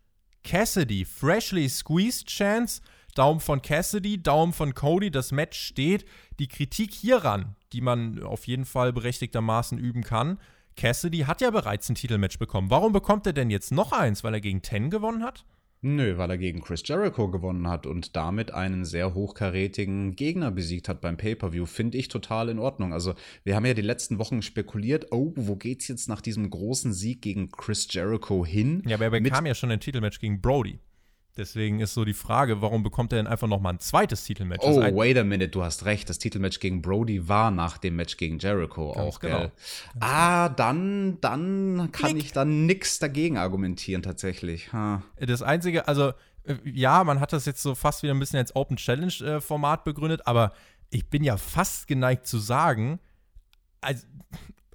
Cassidy. Freshly squeezed Chance. Daumen von Cassidy, Daumen von Cody. Das Match steht. Die Kritik hieran, die man auf jeden Fall berechtigtermaßen üben kann. Cassidy hat ja bereits ein Titelmatch bekommen. Warum bekommt er denn jetzt noch eins? Weil er gegen Ten gewonnen hat? Nö, weil er gegen Chris Jericho gewonnen hat und damit einen sehr hochkarätigen Gegner besiegt hat beim Pay-Per-View. Finde ich total in Ordnung. Also, wir haben ja die letzten Wochen spekuliert, oh, wo geht's jetzt nach diesem großen Sieg gegen Chris Jericho hin? Ja, aber er bekam ja schon ein Titelmatch gegen Brody. Deswegen ist so die Frage, warum bekommt er denn einfach noch mal ein zweites Titelmatch? Oh, wait a minute, du hast recht. Das Titelmatch gegen Brody war nach dem Match gegen Jericho Ganz auch, genau. gell? ah, dann, dann kann Klick. ich dann nichts dagegen argumentieren, tatsächlich. Ha. Das Einzige, also, äh, ja, man hat das jetzt so fast wieder ein bisschen als Open Challenge-Format äh, begründet, aber ich bin ja fast geneigt zu sagen, also,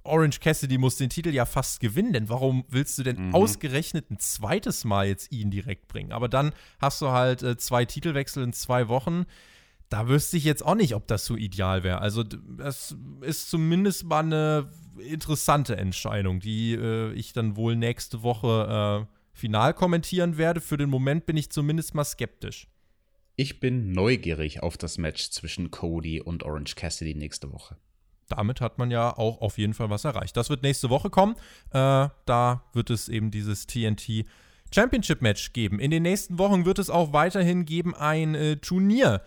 Orange Cassidy muss den Titel ja fast gewinnen, denn warum willst du denn mhm. ausgerechnet ein zweites Mal jetzt ihn direkt bringen? Aber dann hast du halt äh, zwei Titelwechsel in zwei Wochen. Da wüsste ich jetzt auch nicht, ob das so ideal wäre. Also, das ist zumindest mal eine interessante Entscheidung, die äh, ich dann wohl nächste Woche äh, final kommentieren werde. Für den Moment bin ich zumindest mal skeptisch. Ich bin neugierig auf das Match zwischen Cody und Orange Cassidy nächste Woche damit hat man ja auch auf jeden Fall was erreicht. Das wird nächste Woche kommen. Äh, da wird es eben dieses TNT Championship Match geben. In den nächsten Wochen wird es auch weiterhin geben ein äh, Turnier,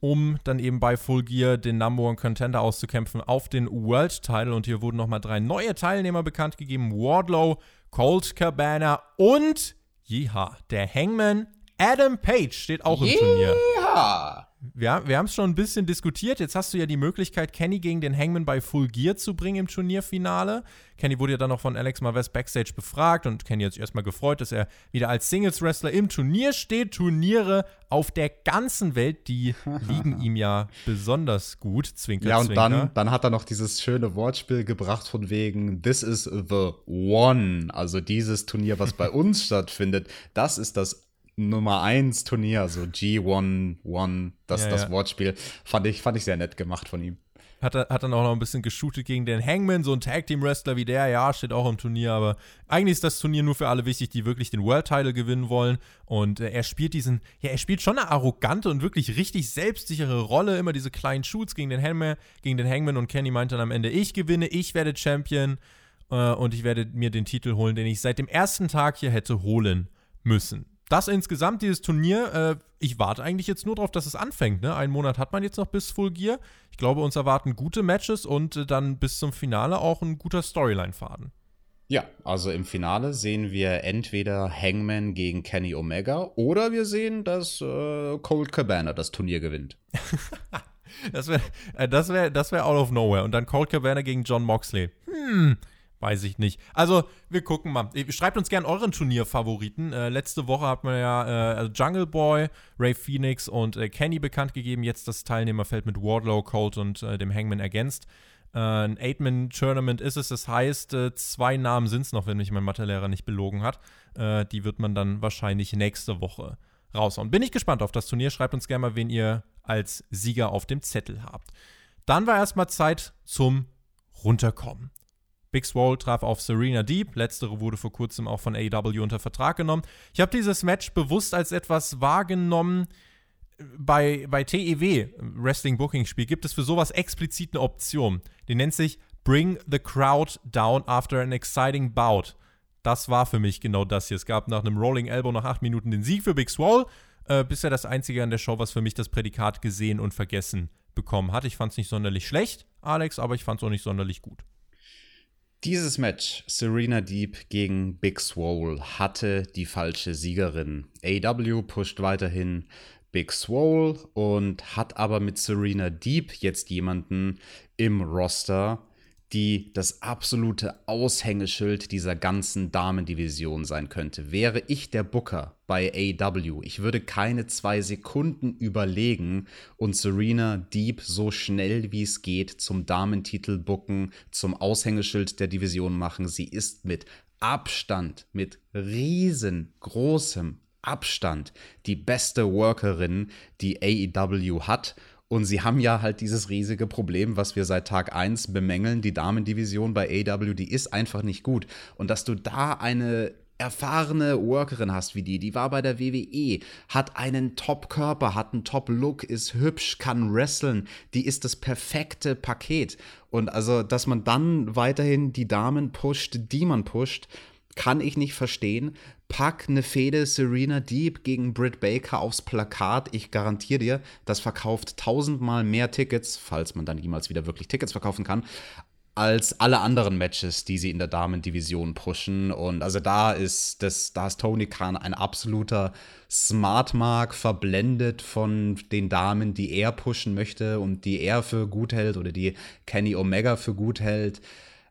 um dann eben bei Full Gear den Number One Contender auszukämpfen auf den World Title. Und hier wurden nochmal drei neue Teilnehmer bekannt gegeben: Wardlow, Colt Cabana und, jeha, der Hangman Adam Page steht auch im yeah. Turnier. Wir, wir haben es schon ein bisschen diskutiert. Jetzt hast du ja die Möglichkeit, Kenny gegen den Hangman bei Full Gear zu bringen im Turnierfinale. Kenny wurde ja dann noch von Alex Marvez Backstage befragt und Kenny hat sich erstmal gefreut, dass er wieder als Singles-Wrestler im Turnier steht. Turniere auf der ganzen Welt, die *laughs* liegen ihm ja besonders gut. Zwinker, ja, und zwinker. Dann, dann hat er noch dieses schöne Wortspiel gebracht von wegen This is the one. Also dieses Turnier, was bei *laughs* uns stattfindet, das ist das Nummer 1 Turnier, so G1-1, das, ja, das ja. Wortspiel, fand ich, fand ich sehr nett gemacht von ihm. Hat, er, hat dann auch noch ein bisschen geshootet gegen den Hangman, so ein Tag-Team-Wrestler wie der, ja, steht auch im Turnier, aber eigentlich ist das Turnier nur für alle wichtig, die wirklich den World-Title gewinnen wollen. Und äh, er spielt diesen, ja, er spielt schon eine arrogante und wirklich richtig selbstsichere Rolle, immer diese kleinen Shoots gegen den Hangman, gegen den Hangman und Kenny meint dann am Ende, ich gewinne, ich werde Champion äh, und ich werde mir den Titel holen, den ich seit dem ersten Tag hier hätte holen müssen das insgesamt, dieses Turnier, äh, ich warte eigentlich jetzt nur darauf, dass es anfängt. Ne? Einen Monat hat man jetzt noch bis Full Gear. Ich glaube, uns erwarten gute Matches und äh, dann bis zum Finale auch ein guter Storyline-Faden. Ja, also im Finale sehen wir entweder Hangman gegen Kenny Omega oder wir sehen, dass äh, Cold Cabana das Turnier gewinnt. *laughs* das wäre äh, das wär, das wär out of nowhere. Und dann Cold Cabana gegen John Moxley. Hm, Weiß ich nicht. Also, wir gucken mal. Schreibt uns gerne euren Turnierfavoriten. Äh, letzte Woche hat man ja äh, also Jungle Boy, Ray Phoenix und äh, Kenny bekannt gegeben. Jetzt das Teilnehmerfeld mit Wardlow, Colt und äh, dem Hangman ergänzt. Äh, ein Eight-Man-Tournament ist es. Das heißt, äh, zwei Namen sind es noch, wenn mich mein Mathelehrer nicht belogen hat. die wird man dann wahrscheinlich nächste Woche raushauen. Bin ich gespannt auf das Turnier. Schreibt uns gerne mal, wen ihr als Sieger auf dem Zettel habt. Dann war erstmal Zeit zum Runterkommen. Big Swole traf auf Serena Deep. Letztere wurde vor kurzem auch von AEW unter Vertrag genommen. Ich habe dieses Match bewusst als etwas wahrgenommen. Bei, bei TEW, Wrestling Booking Spiel, gibt es für sowas explizit eine Option. Die nennt sich Bring the Crowd Down After an Exciting Bout. Das war für mich genau das hier. Es gab nach einem Rolling Elbow nach acht Minuten den Sieg für Big Swole. Äh, bisher das einzige an der Show, was für mich das Prädikat gesehen und vergessen bekommen hat. Ich fand es nicht sonderlich schlecht, Alex, aber ich fand es auch nicht sonderlich gut. Dieses Match, Serena Deep gegen Big Swole, hatte die falsche Siegerin. AW pusht weiterhin Big Swole und hat aber mit Serena Deep jetzt jemanden im Roster, die das absolute Aushängeschild dieser ganzen Damendivision sein könnte. Wäre ich der Booker bei AW, ich würde keine zwei Sekunden überlegen und Serena Deep so schnell wie es geht zum Damentitel booken, zum Aushängeschild der Division machen. Sie ist mit Abstand, mit riesengroßem Abstand die beste Workerin, die AEW hat. Und sie haben ja halt dieses riesige Problem, was wir seit Tag 1 bemängeln. Die Damendivision bei AW, die ist einfach nicht gut. Und dass du da eine erfahrene Workerin hast wie die, die war bei der WWE, hat einen Top-Körper, hat einen Top-Look, ist hübsch, kann wresteln, die ist das perfekte Paket. Und also, dass man dann weiterhin die Damen pusht, die man pusht, kann ich nicht verstehen. Pack eine Fehde Serena Deep gegen Britt Baker aufs Plakat. Ich garantiere dir, das verkauft tausendmal mehr Tickets, falls man dann jemals wieder wirklich Tickets verkaufen kann, als alle anderen Matches, die sie in der Damendivision pushen. Und also da ist das, da ist Tony Khan ein absoluter Smart Mark, verblendet von den Damen, die er pushen möchte und die er für gut hält oder die Kenny Omega für gut hält.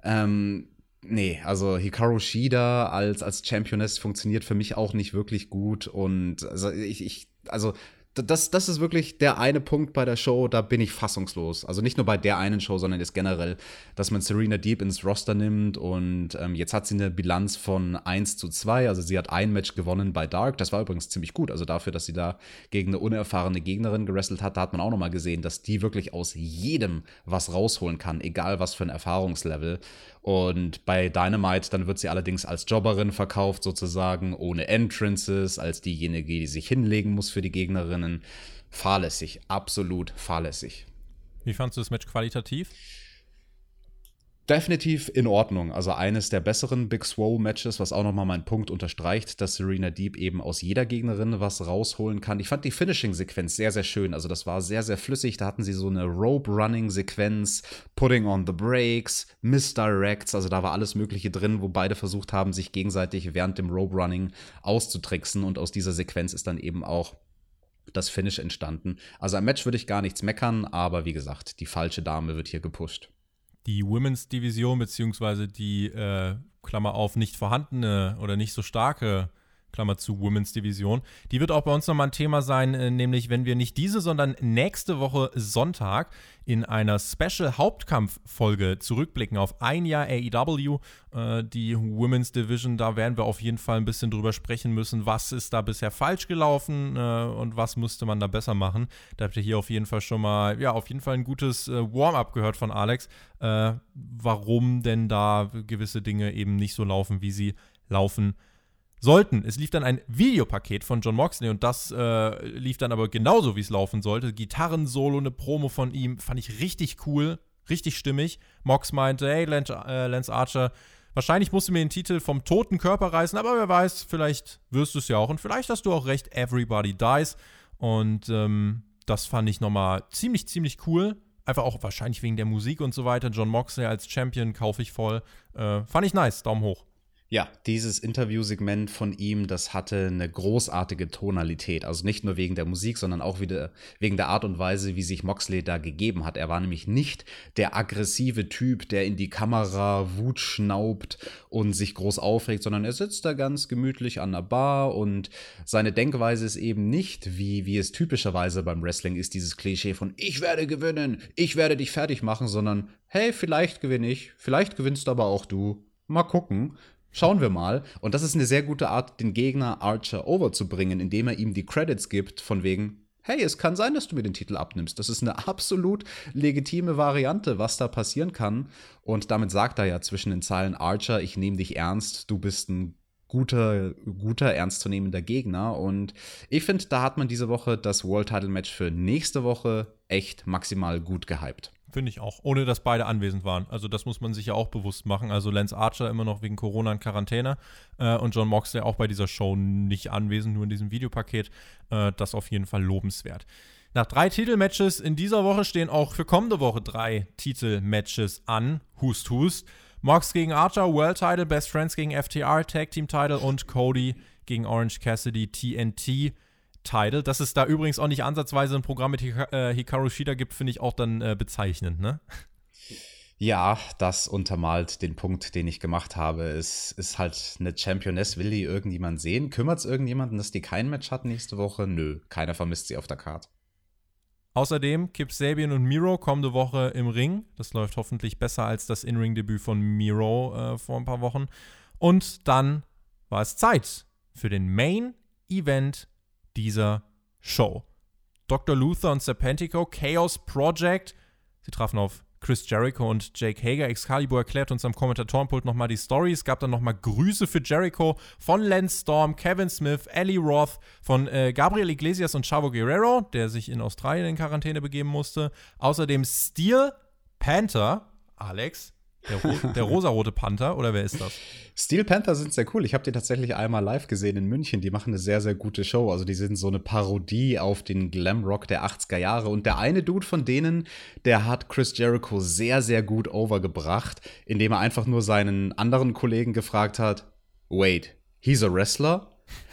Ähm, Nee, also Hikaru Shida als, als Championess funktioniert für mich auch nicht wirklich gut. Und also ich, ich also das, das ist wirklich der eine Punkt bei der Show, da bin ich fassungslos. Also nicht nur bei der einen Show, sondern jetzt generell, dass man Serena Deep ins Roster nimmt und ähm, jetzt hat sie eine Bilanz von 1 zu 2. Also sie hat ein Match gewonnen bei Dark. Das war übrigens ziemlich gut. Also dafür, dass sie da gegen eine unerfahrene Gegnerin gerestelt hat, da hat man auch nochmal gesehen, dass die wirklich aus jedem was rausholen kann, egal was für ein Erfahrungslevel. Und bei Dynamite, dann wird sie allerdings als Jobberin verkauft, sozusagen, ohne Entrances, als diejenige, die sich hinlegen muss für die Gegnerinnen. Fahrlässig, absolut fahrlässig. Wie fandest du das Match qualitativ? Definitiv in Ordnung. Also eines der besseren Big Swole Matches, was auch nochmal meinen Punkt unterstreicht, dass Serena Deep eben aus jeder Gegnerin was rausholen kann. Ich fand die Finishing-Sequenz sehr, sehr schön. Also das war sehr, sehr flüssig. Da hatten sie so eine Rope-Running-Sequenz, Putting on the Brakes, Misdirects. Also da war alles Mögliche drin, wo beide versucht haben, sich gegenseitig während dem Rope-Running auszutricksen. Und aus dieser Sequenz ist dann eben auch das Finish entstanden. Also am Match würde ich gar nichts meckern, aber wie gesagt, die falsche Dame wird hier gepusht die Women's Division, beziehungsweise die, äh, Klammer auf, nicht vorhandene oder nicht so starke Klammer zu Women's Division. Die wird auch bei uns nochmal ein Thema sein, äh, nämlich wenn wir nicht diese, sondern nächste Woche Sonntag in einer Special Hauptkampf-Folge zurückblicken auf ein Jahr AEW, äh, die Women's Division. Da werden wir auf jeden Fall ein bisschen drüber sprechen müssen, was ist da bisher falsch gelaufen äh, und was müsste man da besser machen. Da habt ihr hier auf jeden Fall schon mal, ja, auf jeden Fall ein gutes äh, Warm-up gehört von Alex, äh, warum denn da gewisse Dinge eben nicht so laufen, wie sie laufen sollten. Es lief dann ein Videopaket von John Moxley und das äh, lief dann aber genauso, wie es laufen sollte. Gitarrensolo, eine Promo von ihm, fand ich richtig cool, richtig stimmig. Mox meinte, hey, Lance, äh, Lance Archer, wahrscheinlich musst du mir den Titel vom toten Körper reißen, aber wer weiß, vielleicht wirst du es ja auch und vielleicht hast du auch recht, Everybody Dies. Und ähm, das fand ich nochmal ziemlich, ziemlich cool. Einfach auch wahrscheinlich wegen der Musik und so weiter. John Moxley als Champion kaufe ich voll. Äh, fand ich nice, Daumen hoch. Ja, dieses Interviewsegment von ihm, das hatte eine großartige Tonalität. Also nicht nur wegen der Musik, sondern auch wieder wegen der Art und Weise, wie sich Moxley da gegeben hat. Er war nämlich nicht der aggressive Typ, der in die Kamera Wut schnaubt und sich groß aufregt, sondern er sitzt da ganz gemütlich an der Bar und seine Denkweise ist eben nicht, wie, wie es typischerweise beim Wrestling ist, dieses Klischee von ich werde gewinnen, ich werde dich fertig machen, sondern hey, vielleicht gewinne ich, vielleicht gewinnst aber auch du. Mal gucken. Schauen wir mal. Und das ist eine sehr gute Art, den Gegner Archer overzubringen, indem er ihm die Credits gibt, von wegen, hey, es kann sein, dass du mir den Titel abnimmst. Das ist eine absolut legitime Variante, was da passieren kann. Und damit sagt er ja zwischen den Zeilen, Archer, ich nehme dich ernst, du bist ein guter, guter, ernstzunehmender Gegner. Und ich finde, da hat man diese Woche das World Title Match für nächste Woche echt maximal gut gehypt. Finde ich auch. Ohne dass beide anwesend waren. Also das muss man sich ja auch bewusst machen. Also Lance Archer immer noch wegen Corona in Quarantäne äh, und John Moxley auch bei dieser Show nicht anwesend, nur in diesem Videopaket. Äh, das auf jeden Fall lobenswert. Nach drei Titelmatches in dieser Woche stehen auch für kommende Woche drei Titelmatches an. Hust, hust. Mox gegen Archer, World Title, Best Friends gegen FTR, Tag Team Title und Cody gegen Orange Cassidy, TNT. Title. Dass es da übrigens auch nicht ansatzweise ein Programm mit Hika äh, Hikaru Shida gibt, finde ich auch dann äh, bezeichnend, ne? Ja, das untermalt den Punkt, den ich gemacht habe. Es ist halt eine Championess, will die irgendjemand sehen? Kümmert es irgendjemanden, dass die kein Match hat nächste Woche? Nö, keiner vermisst sie auf der Karte. Außerdem Kip Sabian und Miro kommende Woche im Ring. Das läuft hoffentlich besser als das In-Ring-Debüt von Miro äh, vor ein paar Wochen. Und dann war es Zeit für den Main Event dieser Show. Dr. Luther und Serpentico, Chaos Project. Sie trafen auf Chris Jericho und Jake Hager. Excalibur erklärt uns am Kommentatorenpult nochmal die Story. Es gab dann nochmal Grüße für Jericho von Lance Storm, Kevin Smith, Ellie Roth, von äh, Gabriel Iglesias und Chavo Guerrero, der sich in Australien in Quarantäne begeben musste. Außerdem Steel Panther, Alex, Der, ro *laughs* der rosarote Panther oder wer ist das? Steel Panther sind sehr cool. Ich habe die tatsächlich einmal live gesehen in München. Die machen eine sehr, sehr gute Show. Also die sind so eine Parodie auf den Glamrock der 80er Jahre. Und der eine Dude von denen, der hat Chris Jericho sehr, sehr gut overgebracht, indem er einfach nur seinen anderen Kollegen gefragt hat, wait, he's a wrestler?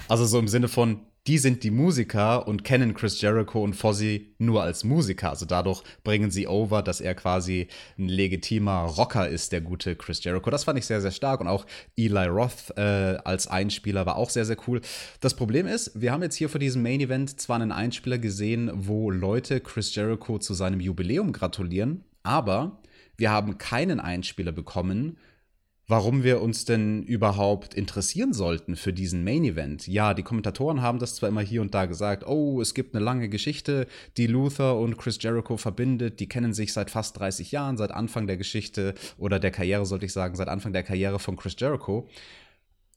Also so im Sinne von, die sind die Musiker und kennen Chris Jericho und Fozzy nur als Musiker. Also dadurch bringen sie over, dass er quasi ein legitimer Rocker ist, der gute Chris Jericho. Das fand ich sehr, sehr stark. Und auch Eli Roth äh, als Einspieler war auch sehr, sehr cool. Das Problem ist, wir haben jetzt hier vor diesem Main Event zwar einen Einspieler gesehen, wo Leute Chris Jericho zu seinem Jubiläum gratulieren, aber wir haben keinen Einspieler bekommen, warum wir uns denn überhaupt interessieren sollten für diesen Main Event. Ja, die Kommentatoren haben das zwar immer hier und da gesagt, oh, es gibt eine lange Geschichte, die Luther und Chris Jericho verbindet, die kennen sich seit fast 30 Jahren, seit Anfang der Geschichte oder der Karriere, sollte ich sagen, seit Anfang der Karriere von Chris Jericho.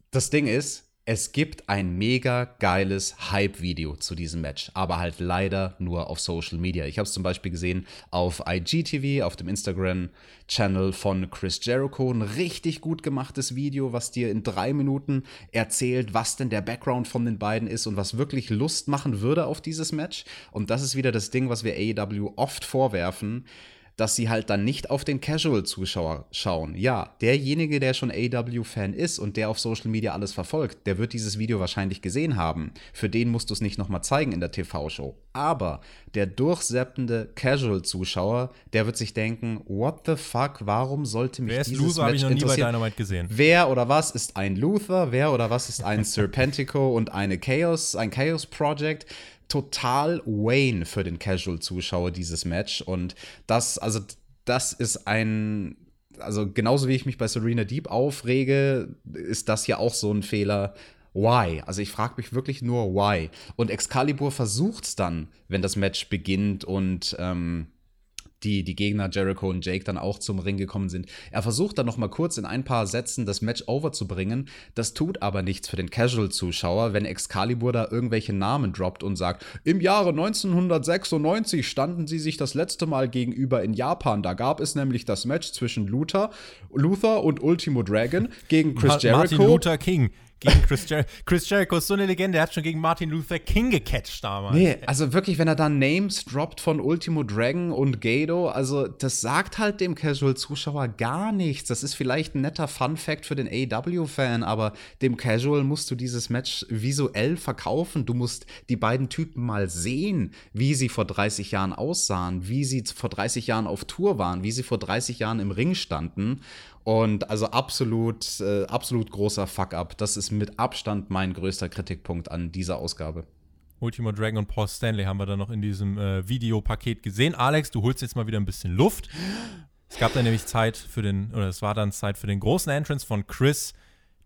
Das Ding ist, es gibt ein mega geiles Hype-Video zu diesem Match, aber halt leider nur auf Social Media. Ich habe es zum Beispiel gesehen auf IGTV, auf dem Instagram-Channel von Chris Jericho. Ein richtig gut gemachtes Video, was dir in drei Minuten erzählt, was denn der Background von den beiden ist und was wirklich Lust machen würde auf dieses Match. Und das ist wieder das Ding, was wir AEW oft vorwerfen dass sie halt dann nicht auf den Casual-Zuschauer schauen. Ja, derjenige, der schon AW-Fan ist und der auf Social Media alles verfolgt, der wird dieses Video wahrscheinlich gesehen haben. Für den musst du es nicht nochmal zeigen in der TV-Show. Aber der durchseppende Casual-Zuschauer, der wird sich denken, what the fuck, warum sollte mich wer ist dieses Luther, Match ich noch nie bei? Dynamite gesehen. Wer oder was ist ein Luther? Wer oder was ist ein *laughs* Serpentico und eine Chaos, ein Chaos Project? Total Wayne für den Casual-Zuschauer dieses Match. Und das, also, das ist ein. Also, genauso wie ich mich bei Serena Deep aufrege, ist das ja auch so ein Fehler. Why? Also ich frage mich wirklich nur, why? Und Excalibur versucht's dann, wenn das Match beginnt und ähm, die, die Gegner Jericho und Jake dann auch zum Ring gekommen sind. Er versucht dann noch mal kurz in ein paar Sätzen das Match overzubringen. Das tut aber nichts für den Casual-Zuschauer, wenn Excalibur da irgendwelche Namen droppt und sagt, im Jahre 1996 standen sie sich das letzte Mal gegenüber in Japan. Da gab es nämlich das Match zwischen Luther, Luther und Ultimo Dragon gegen Chris Jericho. Martin Luther King gegen Chris Jericho. Chris Jericho ist so eine Legende, er hat schon gegen Martin Luther King gecatcht damals. Nee, also wirklich, wenn er da Names droppt von Ultimo Dragon und Gado, also das sagt halt dem Casual-Zuschauer gar nichts. Das ist vielleicht ein netter Fun-Fact für den AW-Fan, aber dem Casual musst du dieses Match visuell verkaufen. Du musst die beiden Typen mal sehen, wie sie vor 30 Jahren aussahen, wie sie vor 30 Jahren auf Tour waren, wie sie vor 30 Jahren im Ring standen. Und also absolut, äh, absolut großer Fuck-up. Das ist mit Abstand mein größter Kritikpunkt an dieser Ausgabe. Ultimo Dragon und Paul Stanley haben wir dann noch in diesem äh, Videopaket gesehen. Alex, du holst jetzt mal wieder ein bisschen Luft. Es gab dann nämlich Zeit für den, oder es war dann Zeit für den großen Entrance von Chris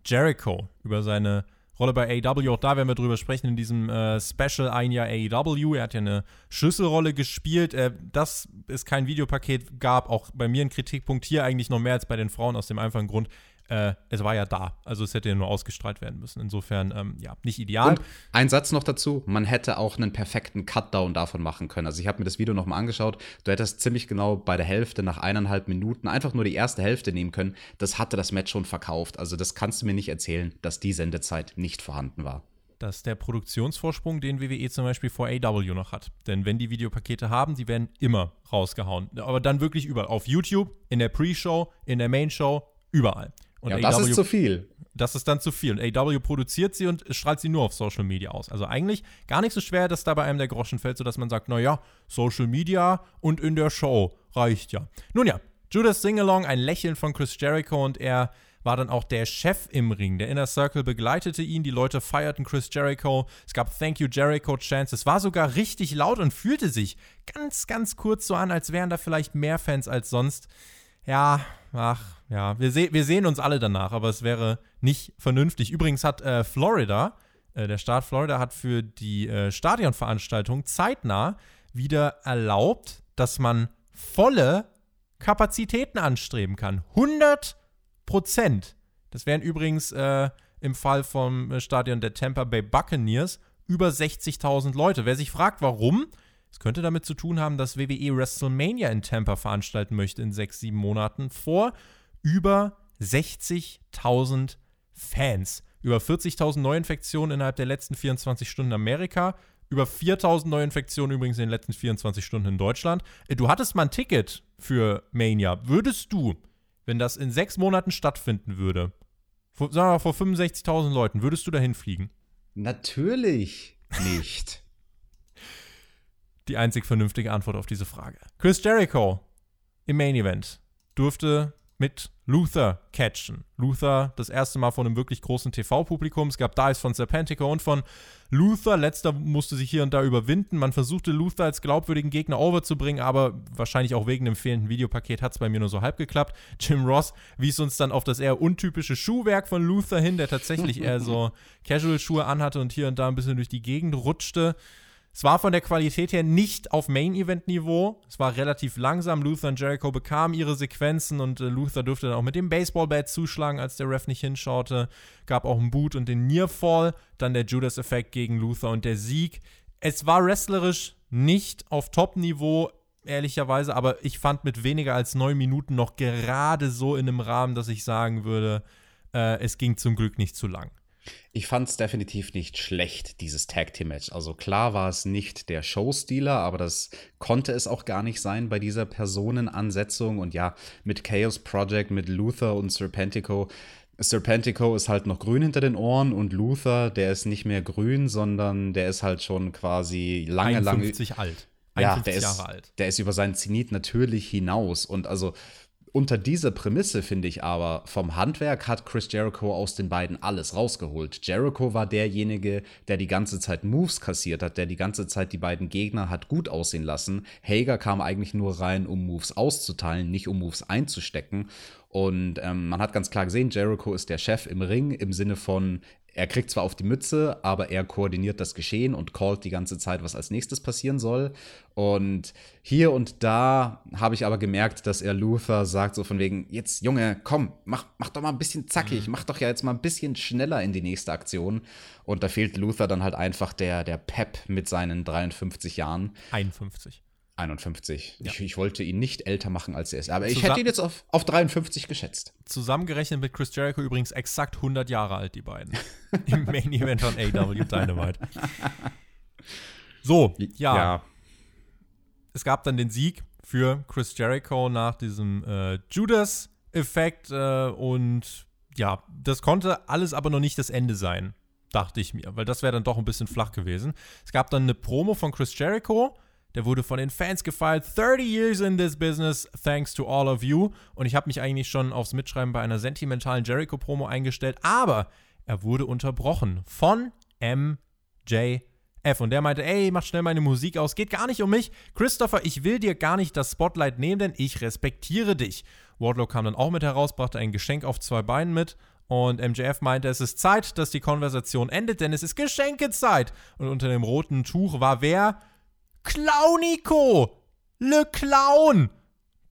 Jericho über seine Rolle bei AEW. Auch da werden wir drüber sprechen in diesem äh, Special ein Jahr AEW. Er hat ja eine Schlüsselrolle gespielt. Äh, dass es kein Videopaket gab, auch bei mir ein Kritikpunkt hier eigentlich noch mehr als bei den Frauen aus dem einfachen Grund. Äh, es war ja da. Also es hätte ja nur ausgestrahlt werden müssen. Insofern, ähm, ja, nicht ideal. Und ein Satz noch dazu, man hätte auch einen perfekten Cutdown davon machen können. Also ich habe mir das Video nochmal angeschaut, du hättest ziemlich genau bei der Hälfte nach eineinhalb Minuten einfach nur die erste Hälfte nehmen können. Das hatte das Match schon verkauft. Also das kannst du mir nicht erzählen, dass die Sendezeit nicht vorhanden war. Das ist der Produktionsvorsprung, den WWE zum Beispiel vor AW noch hat. Denn wenn die Videopakete haben, die werden immer rausgehauen. Aber dann wirklich überall. Auf YouTube, in der Pre-Show, in der Main-Show, überall. Und ja, das ist zu viel. Das ist dann zu viel. Und AW produziert sie und strahlt sie nur auf Social Media aus. Also eigentlich gar nicht so schwer, dass da bei einem der Groschen fällt, sodass man sagt, naja, Social Media und in der Show reicht ja. Nun ja, Judas Singalong, ein Lächeln von Chris Jericho und er war dann auch der Chef im Ring. Der Inner Circle begleitete ihn, die Leute feierten Chris Jericho. Es gab Thank You Jericho Chants. Es war sogar richtig laut und fühlte sich ganz, ganz kurz so an, als wären da vielleicht mehr Fans als sonst. Ja, ach, ja, wir, se wir sehen uns alle danach, aber es wäre nicht vernünftig. Übrigens hat äh, Florida, äh, der Staat Florida hat für die äh, Stadionveranstaltung zeitnah wieder erlaubt, dass man volle Kapazitäten anstreben kann. 100 Prozent. Das wären übrigens äh, im Fall vom äh, Stadion der Tampa Bay Buccaneers über 60.000 Leute. Wer sich fragt, warum, es könnte damit zu tun haben, dass WWE WrestleMania in Tampa veranstalten möchte in sechs, sieben Monaten vor über 60.000 Fans. Über 40.000 Neuinfektionen innerhalb der letzten 24 Stunden in Amerika. Über 4.000 Neuinfektionen übrigens in den letzten 24 Stunden in Deutschland. Äh, du hattest mal ein Ticket für Mania. Würdest du, wenn das in sechs Monaten stattfinden würde, vor, sagen wir mal, vor 65.000 Leuten, würdest du dahin fliegen? Natürlich nicht. Die einzig vernünftige Antwort auf diese Frage. Chris Jericho im Main Event durfte mit Luther catchen. Luther das erste Mal von einem wirklich großen TV-Publikum. Es gab Dives von Serpentico und von Luther. Letzter musste sich hier und da überwinden. Man versuchte Luther als glaubwürdigen Gegner overzubringen, aber wahrscheinlich auch wegen dem fehlenden Videopaket hat es bei mir nur so halb geklappt. Jim Ross wies uns dann auf das eher untypische Schuhwerk von Luther hin, der tatsächlich eher so *laughs* Casual-Schuhe anhatte und hier und da ein bisschen durch die Gegend rutschte. Es war von der Qualität her nicht auf Main-Event-Niveau. Es war relativ langsam. Luther und Jericho bekamen ihre Sequenzen und äh, Luther durfte dann auch mit dem Baseball-Bat zuschlagen, als der Ref nicht hinschaute. Gab auch einen Boot und den Nearfall. Dann der Judas-Effekt gegen Luther und der Sieg. Es war wrestlerisch nicht auf Top-Niveau, ehrlicherweise, aber ich fand mit weniger als neun Minuten noch gerade so in einem Rahmen, dass ich sagen würde, äh, es ging zum Glück nicht zu lang. Ich fand es definitiv nicht schlecht, dieses Tag Team Match. Also klar war es nicht der Showstealer, aber das konnte es auch gar nicht sein bei dieser Personenansetzung. Und ja, mit Chaos Project, mit Luther und Serpentico. Serpentico ist halt noch grün hinter den Ohren und Luther, der ist nicht mehr grün, sondern der ist halt schon quasi lange, 51 lange. alt. 51 ja, der Jahre ist, alt. Der ist über seinen Zenit natürlich hinaus. Und also unter dieser Prämisse finde ich aber, vom Handwerk hat Chris Jericho aus den beiden alles rausgeholt. Jericho war derjenige, der die ganze Zeit Moves kassiert hat, der die ganze Zeit die beiden Gegner hat gut aussehen lassen. Hager kam eigentlich nur rein, um Moves auszuteilen, nicht um Moves einzustecken. Und ähm, man hat ganz klar gesehen, Jericho ist der Chef im Ring im Sinne von, er kriegt zwar auf die Mütze, aber er koordiniert das Geschehen und callt die ganze Zeit, was als nächstes passieren soll. Und hier und da habe ich aber gemerkt, dass er Luther sagt, so von wegen, jetzt Junge, komm, mach, mach doch mal ein bisschen zackig, mach doch ja jetzt mal ein bisschen schneller in die nächste Aktion. Und da fehlt Luther dann halt einfach der, der Pep mit seinen 53 Jahren. 51. 51. Ja. Ich, ich, wollte ihn nicht älter machen, als er ist. Aber Zusam ich hätte ihn jetzt auf, auf 53 geschätzt. Zusammengerechnet mit Chris Jericho übrigens exakt 100 Jahre alt, die beiden. *laughs* Im Main Event von AW Dynamite. So, ja. ja. Es gab dann den Sieg für Chris Jericho nach diesem äh, Judas-Effekt. Äh, und ja, das konnte alles aber noch nicht das Ende sein, dachte ich mir, weil das wäre dann doch ein bisschen flach gewesen. Es gab dann eine Promo von Chris Jericho der wurde von den Fans gefeiert. 30 years in this business, thanks to all of you. Und ich habe mich eigentlich schon aufs Mitschreiben bei einer sentimentalen Jericho-Promo eingestellt, aber er wurde unterbrochen von MJF. Und der meinte, ey, mach schnell meine Musik aus, geht gar nicht um mich. Christopher, ich will dir gar nicht das Spotlight nehmen, denn ich respektiere dich. Wardlow kam dann auch mit heraus, brachte ein Geschenk auf zwei Beinen mit. Und MJF meinte, es ist Zeit, dass die Konversation endet, denn es ist Geschenkezeit. Und unter dem roten Tuch war wer? Clownico! Le Clown!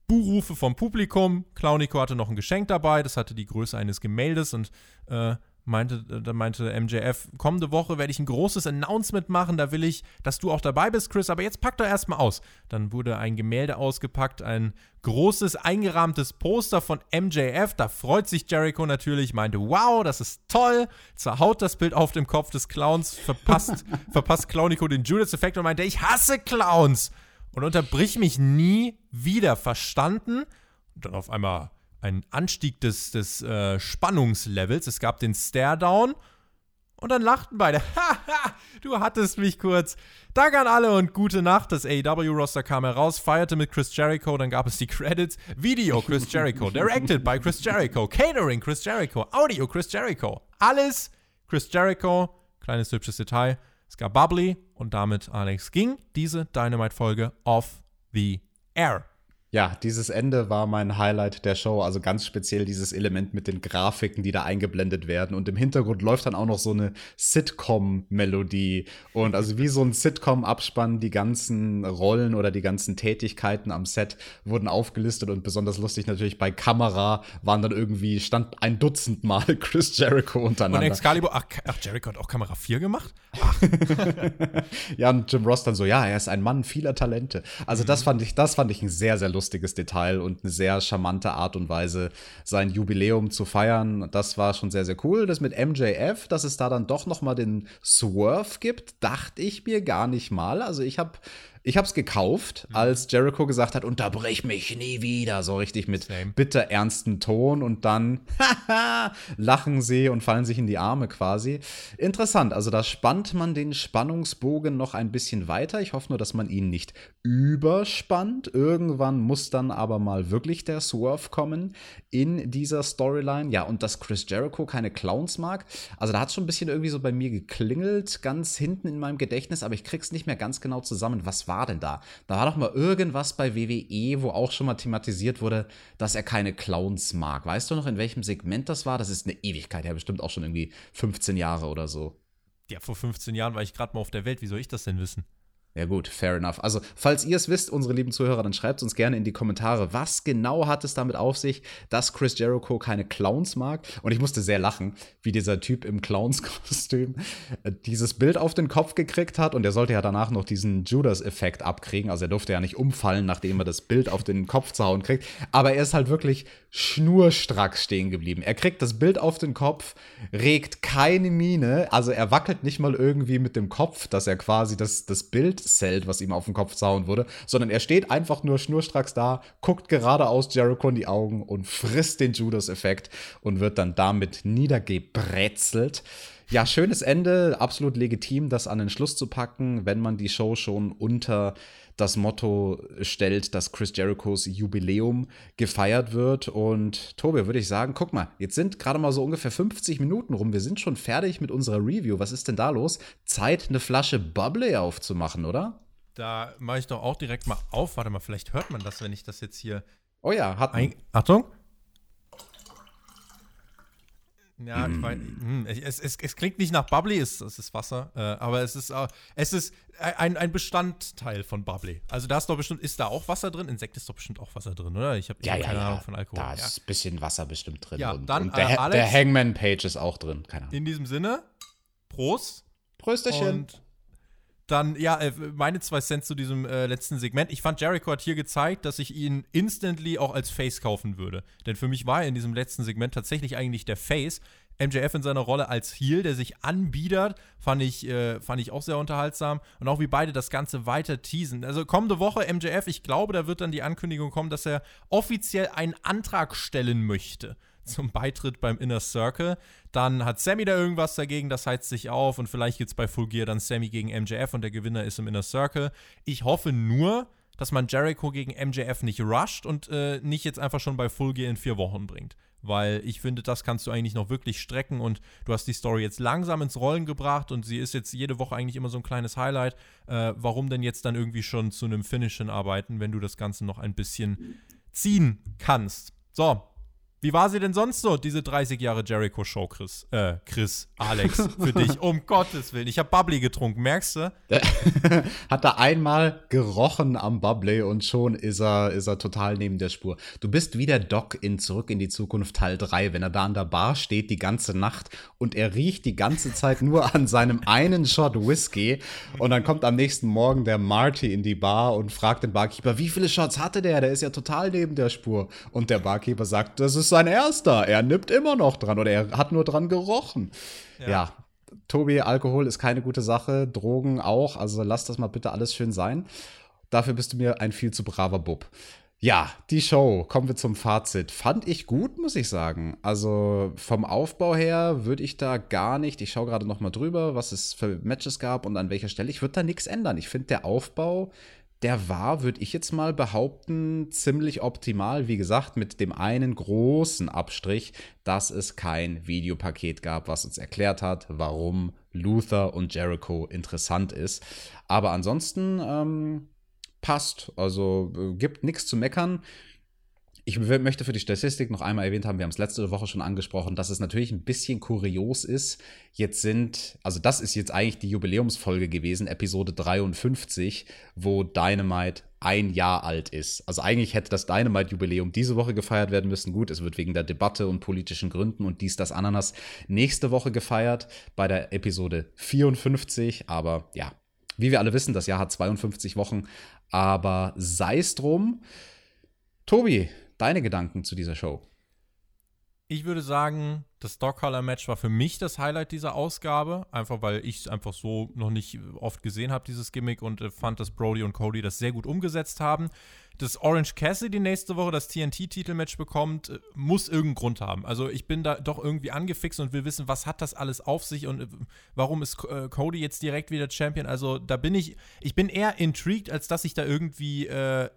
Buhrufe vom Publikum. Clownico hatte noch ein Geschenk dabei, das hatte die Größe eines Gemäldes und äh, meinte, äh, da meinte MJF, kommende Woche werde ich ein großes Announcement machen, da will ich, dass du auch dabei bist, Chris, aber jetzt pack doch erstmal aus. Dann wurde ein Gemälde ausgepackt, ein großes eingerahmtes Poster von MJF, da freut sich Jericho natürlich, meinte, wow, das ist toll, zerhaut das Bild auf dem Kopf des Clowns, verpasst, *laughs* verpasst Clownico den Judas-Effekt und meinte, ich hasse Clowns und unterbrich mich nie wieder, verstanden? Und dann auf einmal ein Anstieg des, des äh, Spannungslevels. Es gab den Stare-Down und dann lachten beide. Haha, *laughs* du hattest mich kurz. Danke an alle und gute Nacht. Das AEW-Roster kam heraus, feierte mit Chris Jericho, dann gab es die Credits. Video Chris Jericho, *laughs* directed by Chris Jericho, Catering Chris Jericho, Audio Chris Jericho. Alles Chris Jericho. Kleines hübsches Detail. Es gab Bubbly und damit, Alex, ging diese Dynamite-Folge off the air. Ja, dieses Ende war mein Highlight der Show. Also ganz speziell dieses Element mit den Grafiken, die da eingeblendet werden. Und im Hintergrund läuft dann auch noch so eine Sitcom-Melodie. Und also wie so ein Sitcom-Abspann, die ganzen Rollen oder die ganzen Tätigkeiten am Set wurden aufgelistet. Und besonders lustig natürlich bei Kamera waren dann irgendwie, stand ein Dutzend Mal *laughs* Chris Jericho untereinander. Und Excalibur, ach, ach Jericho hat auch Kamera 4 gemacht? Ach. *laughs* ja, und Jim Ross dann so, ja, er ist ein Mann vieler Talente. Also mhm. das fand ich, das fand ich ein sehr, sehr lustiges lustiges Detail und eine sehr charmante Art und Weise, sein Jubiläum zu feiern. Das war schon sehr, sehr cool. Das mit MJF, dass es da dann doch noch mal den Swerve gibt, dachte ich mir gar nicht mal. Also ich habe ich habe es gekauft, mhm. als Jericho gesagt hat, unterbrich mich nie wieder, so richtig mit Same. bitter ernsten Ton und dann *laughs* lachen sie und fallen sich in die Arme quasi. Interessant, also da spannt man den Spannungsbogen noch ein bisschen weiter. Ich hoffe nur, dass man ihn nicht überspannt. Irgendwann muss dann aber mal wirklich der Swerve kommen in dieser Storyline. Ja, und dass Chris Jericho keine Clowns mag. Also da hat es schon ein bisschen irgendwie so bei mir geklingelt, ganz hinten in meinem Gedächtnis, aber ich krieg's nicht mehr ganz genau zusammen. Was war war denn da? Da war doch mal irgendwas bei WWE, wo auch schon mal thematisiert wurde, dass er keine Clowns mag. Weißt du noch, in welchem Segment das war? Das ist eine Ewigkeit her, bestimmt auch schon irgendwie 15 Jahre oder so. Ja, vor 15 Jahren war ich gerade mal auf der Welt. Wie soll ich das denn wissen? Ja gut, fair enough. Also, falls ihr es wisst, unsere lieben Zuhörer, dann schreibt uns gerne in die Kommentare, was genau hat es damit auf sich, dass Chris Jericho keine Clowns mag. Und ich musste sehr lachen, wie dieser Typ im Clowns-Kostüm äh, dieses Bild auf den Kopf gekriegt hat. Und er sollte ja danach noch diesen Judas-Effekt abkriegen. Also er durfte ja nicht umfallen, nachdem er das Bild auf den Kopf zu hauen kriegt. Aber er ist halt wirklich schnurstracks stehen geblieben. Er kriegt das Bild auf den Kopf, regt keine Miene, also er wackelt nicht mal irgendwie mit dem Kopf, dass er quasi das, das Bild zählt, was ihm auf den Kopf zauen wurde, sondern er steht einfach nur schnurstracks da, guckt geradeaus Jericho in die Augen und frisst den Judas-Effekt und wird dann damit niedergebrezelt. Ja, schönes Ende, absolut legitim, das an den Schluss zu packen, wenn man die Show schon unter das Motto stellt, dass Chris Jerichos Jubiläum gefeiert wird. Und Tobi, würde ich sagen, guck mal, jetzt sind gerade mal so ungefähr 50 Minuten rum. Wir sind schon fertig mit unserer Review. Was ist denn da los? Zeit, eine Flasche Bubbly aufzumachen, oder? Da mache ich doch auch direkt mal auf. Warte mal, vielleicht hört man das, wenn ich das jetzt hier. Oh ja, hat. Achtung. Ja, mm. ich weiß, hm, es, es, es, klingt nicht nach Bubbly, es, es ist Wasser, äh, aber es ist, äh, es ist ein, ein Bestandteil von Bubbly. Also da ist doch bestimmt, ist da auch Wasser drin? Insekt ist doch bestimmt auch Wasser drin, oder? Ich habe ja, ja, keine ja. Ahnung von Alkohol. Da ist ein bisschen Wasser bestimmt drin. Ja, und, dann, und der, äh, Alex, der Hangman-Page ist auch drin, keine Ahnung. In diesem Sinne, Prost. Prösterchen. Und dann, ja, äh, meine zwei Cent zu diesem äh, letzten Segment. Ich fand, Jericho hat hier gezeigt, dass ich ihn instantly auch als Face kaufen würde. Denn für mich war er in diesem letzten Segment tatsächlich eigentlich der Face. MJF in seiner Rolle als Heel, der sich anbiedert, fand ich, äh, fand ich auch sehr unterhaltsam. Und auch wie beide das Ganze weiter teasen. Also kommende Woche MJF, ich glaube, da wird dann die Ankündigung kommen, dass er offiziell einen Antrag stellen möchte zum Beitritt beim Inner Circle. Dann hat Sammy da irgendwas dagegen, das heizt sich auf und vielleicht gibt es bei Full Gear dann Sammy gegen MJF und der Gewinner ist im Inner Circle. Ich hoffe nur, dass man Jericho gegen MJF nicht rusht und äh, nicht jetzt einfach schon bei Full Gear in vier Wochen bringt weil ich finde, das kannst du eigentlich noch wirklich strecken und du hast die Story jetzt langsam ins Rollen gebracht und sie ist jetzt jede Woche eigentlich immer so ein kleines Highlight. Äh, warum denn jetzt dann irgendwie schon zu einem Finishen arbeiten, wenn du das Ganze noch ein bisschen ziehen kannst? So, wie war sie denn sonst so, diese 30 Jahre Jericho-Show, Chris? Äh, Chris, Alex, für *laughs* dich. Um Gottes Willen. Ich habe Bubbly getrunken, merkst du? *laughs* Hat er einmal gerochen am Bubbly und schon ist er, ist er total neben der Spur. Du bist wie der Doc in Zurück in die Zukunft Teil 3, wenn er da an der Bar steht die ganze Nacht und er riecht die ganze Zeit nur an seinem einen Shot Whisky und dann kommt am nächsten Morgen der Marty in die Bar und fragt den Barkeeper, wie viele Shots hatte der? Der ist ja total neben der Spur. Und der Barkeeper sagt, das ist sein erster. Er nippt immer noch dran oder er hat nur dran gerochen. Ja. ja. Tobi, Alkohol ist keine gute Sache, Drogen auch, also lass das mal bitte alles schön sein. Dafür bist du mir ein viel zu braver Bub. Ja, die Show, kommen wir zum Fazit. Fand ich gut, muss ich sagen. Also vom Aufbau her würde ich da gar nicht, ich schaue gerade noch mal drüber, was es für Matches gab und an welcher Stelle. Ich würde da nichts ändern. Ich finde, der Aufbau der war, würde ich jetzt mal behaupten, ziemlich optimal. Wie gesagt, mit dem einen großen Abstrich, dass es kein Videopaket gab, was uns erklärt hat, warum Luther und Jericho interessant ist. Aber ansonsten ähm, passt. Also äh, gibt nichts zu meckern. Ich möchte für die Statistik noch einmal erwähnt haben, wir haben es letzte Woche schon angesprochen, dass es natürlich ein bisschen kurios ist. Jetzt sind, also das ist jetzt eigentlich die Jubiläumsfolge gewesen, Episode 53, wo Dynamite ein Jahr alt ist. Also eigentlich hätte das Dynamite-Jubiläum diese Woche gefeiert werden müssen. Gut, es wird wegen der Debatte und politischen Gründen und dies, das, Ananas nächste Woche gefeiert bei der Episode 54. Aber ja, wie wir alle wissen, das Jahr hat 52 Wochen. Aber sei es drum. Tobi, deine Gedanken zu dieser Show? Ich würde sagen, das Dog Color Match war für mich das Highlight dieser Ausgabe, einfach weil ich es einfach so noch nicht oft gesehen habe, dieses Gimmick, und äh, fand, dass Brody und Cody das sehr gut umgesetzt haben. Dass Orange Cassidy nächste Woche das TNT-Titelmatch bekommt, äh, muss irgendeinen Grund haben. Also ich bin da doch irgendwie angefixt und will wissen, was hat das alles auf sich und äh, warum ist äh, Cody jetzt direkt wieder Champion? Also da bin ich, ich bin eher intrigued, als dass ich da irgendwie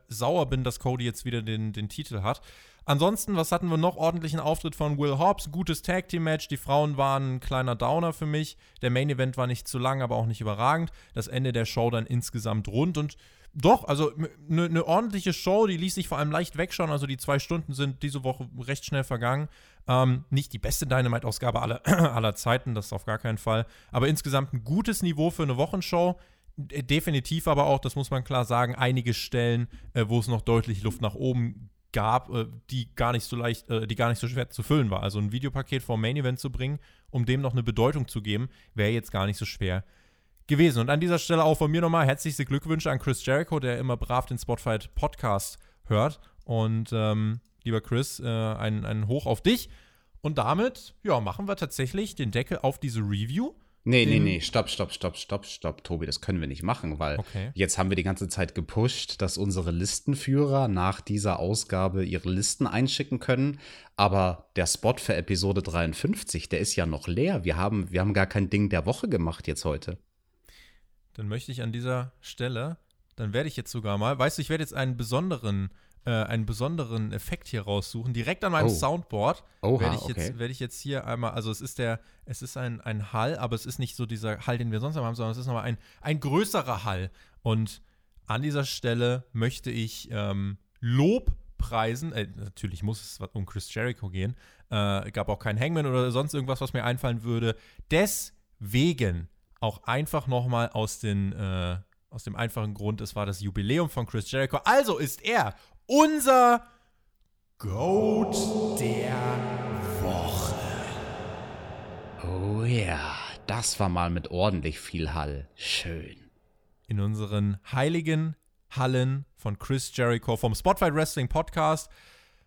sauer bin, dass Cody jetzt wieder den, den Titel hat. Ansonsten, was hatten wir noch? Ordentlichen Auftritt von Will Hobbs, gutes Tag Team Match. Die Frauen waren ein kleiner Downer für mich. Der Main Event war nicht zu lang, aber auch nicht überragend. Das Ende der Show dann insgesamt rund und doch, also eine ne ordentliche Show, die ließ sich vor allem leicht wegschauen. Also die zwei Stunden sind diese Woche recht schnell vergangen. Ähm, nicht die beste Dynamite-Ausgabe aller, *clears throat* aller Zeiten, das auf gar keinen Fall. Aber insgesamt ein gutes Niveau für eine Wochenshow. Definitiv aber auch, das muss man klar sagen, einige Stellen, äh, wo es noch deutlich Luft nach oben gab, äh, die gar nicht so leicht, äh, die gar nicht so schwer zu füllen war. Also ein Videopaket vom Main Event zu bringen, um dem noch eine Bedeutung zu geben, wäre jetzt gar nicht so schwer gewesen. Und an dieser Stelle auch von mir nochmal herzlichste Glückwünsche an Chris Jericho, der immer brav den Spotfight Podcast hört. Und ähm, lieber Chris, äh, ein, ein Hoch auf dich. Und damit, ja, machen wir tatsächlich den Deckel auf diese Review. Nee, nee, nee, stopp, stopp, stopp, stopp, stopp, Tobi, das können wir nicht machen, weil okay. jetzt haben wir die ganze Zeit gepusht, dass unsere Listenführer nach dieser Ausgabe ihre Listen einschicken können. Aber der Spot für Episode 53, der ist ja noch leer. Wir haben, wir haben gar kein Ding der Woche gemacht jetzt heute. Dann möchte ich an dieser Stelle, dann werde ich jetzt sogar mal, weißt du, ich werde jetzt einen besonderen äh, einen besonderen Effekt hier raussuchen. Direkt an meinem oh. Soundboard werde ich, okay. jetzt, werd ich jetzt hier einmal, also es ist der, es ist ein, ein Hall, aber es ist nicht so dieser Hall, den wir sonst haben, sondern es ist nochmal ein, ein größerer Hall. Und an dieser Stelle möchte ich ähm, Lob preisen. Äh, natürlich muss es um Chris Jericho gehen. Äh, gab auch keinen Hangman oder sonst irgendwas, was mir einfallen würde. Deswegen auch einfach nochmal aus den äh, aus dem einfachen Grund, es war das Jubiläum von Chris Jericho. Also ist er unser Goat der Woche. Oh ja, das war mal mit ordentlich viel Hall. Schön. In unseren heiligen Hallen von Chris Jericho vom Spotlight Wrestling Podcast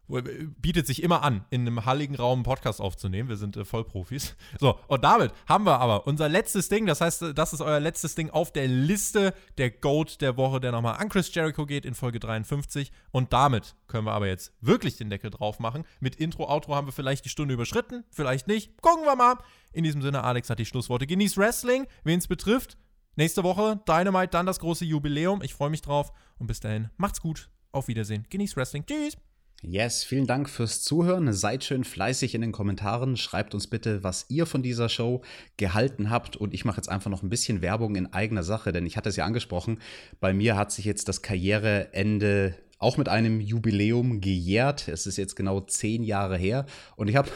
bietet sich immer an, in einem halligen Raum einen Podcast aufzunehmen. Wir sind äh, Vollprofis. *laughs* So, und damit haben wir aber unser letztes Ding. Das heißt, das ist euer letztes Ding auf der Liste der GOAT der Woche, der nochmal an Chris Jericho geht in Folge 53. Und damit können wir aber jetzt wirklich den Deckel drauf machen. Mit Intro, Outro haben wir vielleicht die Stunde überschritten, vielleicht nicht. Gucken wir mal. In diesem Sinne, Alex hat die Schlussworte. Genießt Wrestling, wen es betrifft. Nächste Woche Dynamite, dann das große Jubiläum. Ich freue mich drauf. Und bis dahin, macht's gut. Auf Wiedersehen. Genießt Wrestling. Tschüss. Yes, vielen Dank fürs Zuhören. Seid schön fleißig in den Kommentaren. Schreibt uns bitte, was ihr von dieser Show gehalten habt. Und ich mache jetzt einfach noch ein bisschen Werbung in eigener Sache, denn ich hatte es ja angesprochen. Bei mir hat sich jetzt das Karriereende auch mit einem Jubiläum gejährt. Es ist jetzt genau zehn Jahre her. Und ich habe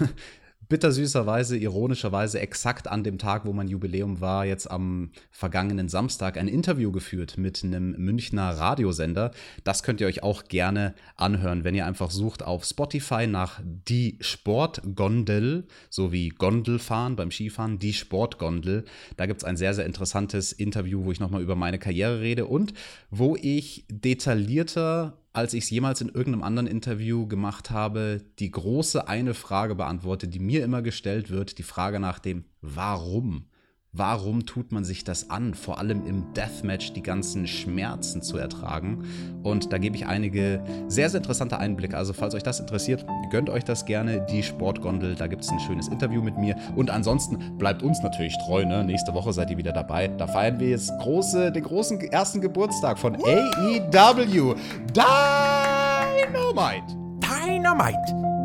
bittersüßerweise, ironischerweise exakt an dem Tag, wo mein Jubiläum war, jetzt am vergangenen Samstag ein Interview geführt mit einem Münchner Radiosender. Das könnt ihr euch auch gerne anhören, wenn ihr einfach sucht auf Spotify nach Die Sportgondel, sowie Gondelfahren beim Skifahren, Die Sportgondel. Da gibt es ein sehr, sehr interessantes Interview, wo ich nochmal über meine Karriere rede und wo ich detaillierter als ich es jemals in irgendeinem anderen Interview gemacht habe, die große eine Frage beantwortet, die mir immer gestellt wird, die Frage nach dem Warum. Warum tut man sich das an, vor allem im Deathmatch die ganzen Schmerzen zu ertragen? Und da gebe ich einige sehr, sehr interessante Einblicke. Also falls euch das interessiert, gönnt euch das gerne, die Sportgondel. Da gibt es ein schönes Interview mit mir. Und ansonsten bleibt uns natürlich treu. Ne? Nächste Woche seid ihr wieder dabei. Da feiern wir jetzt große, den großen ersten Geburtstag von AEW. Dynamite! Dynamite!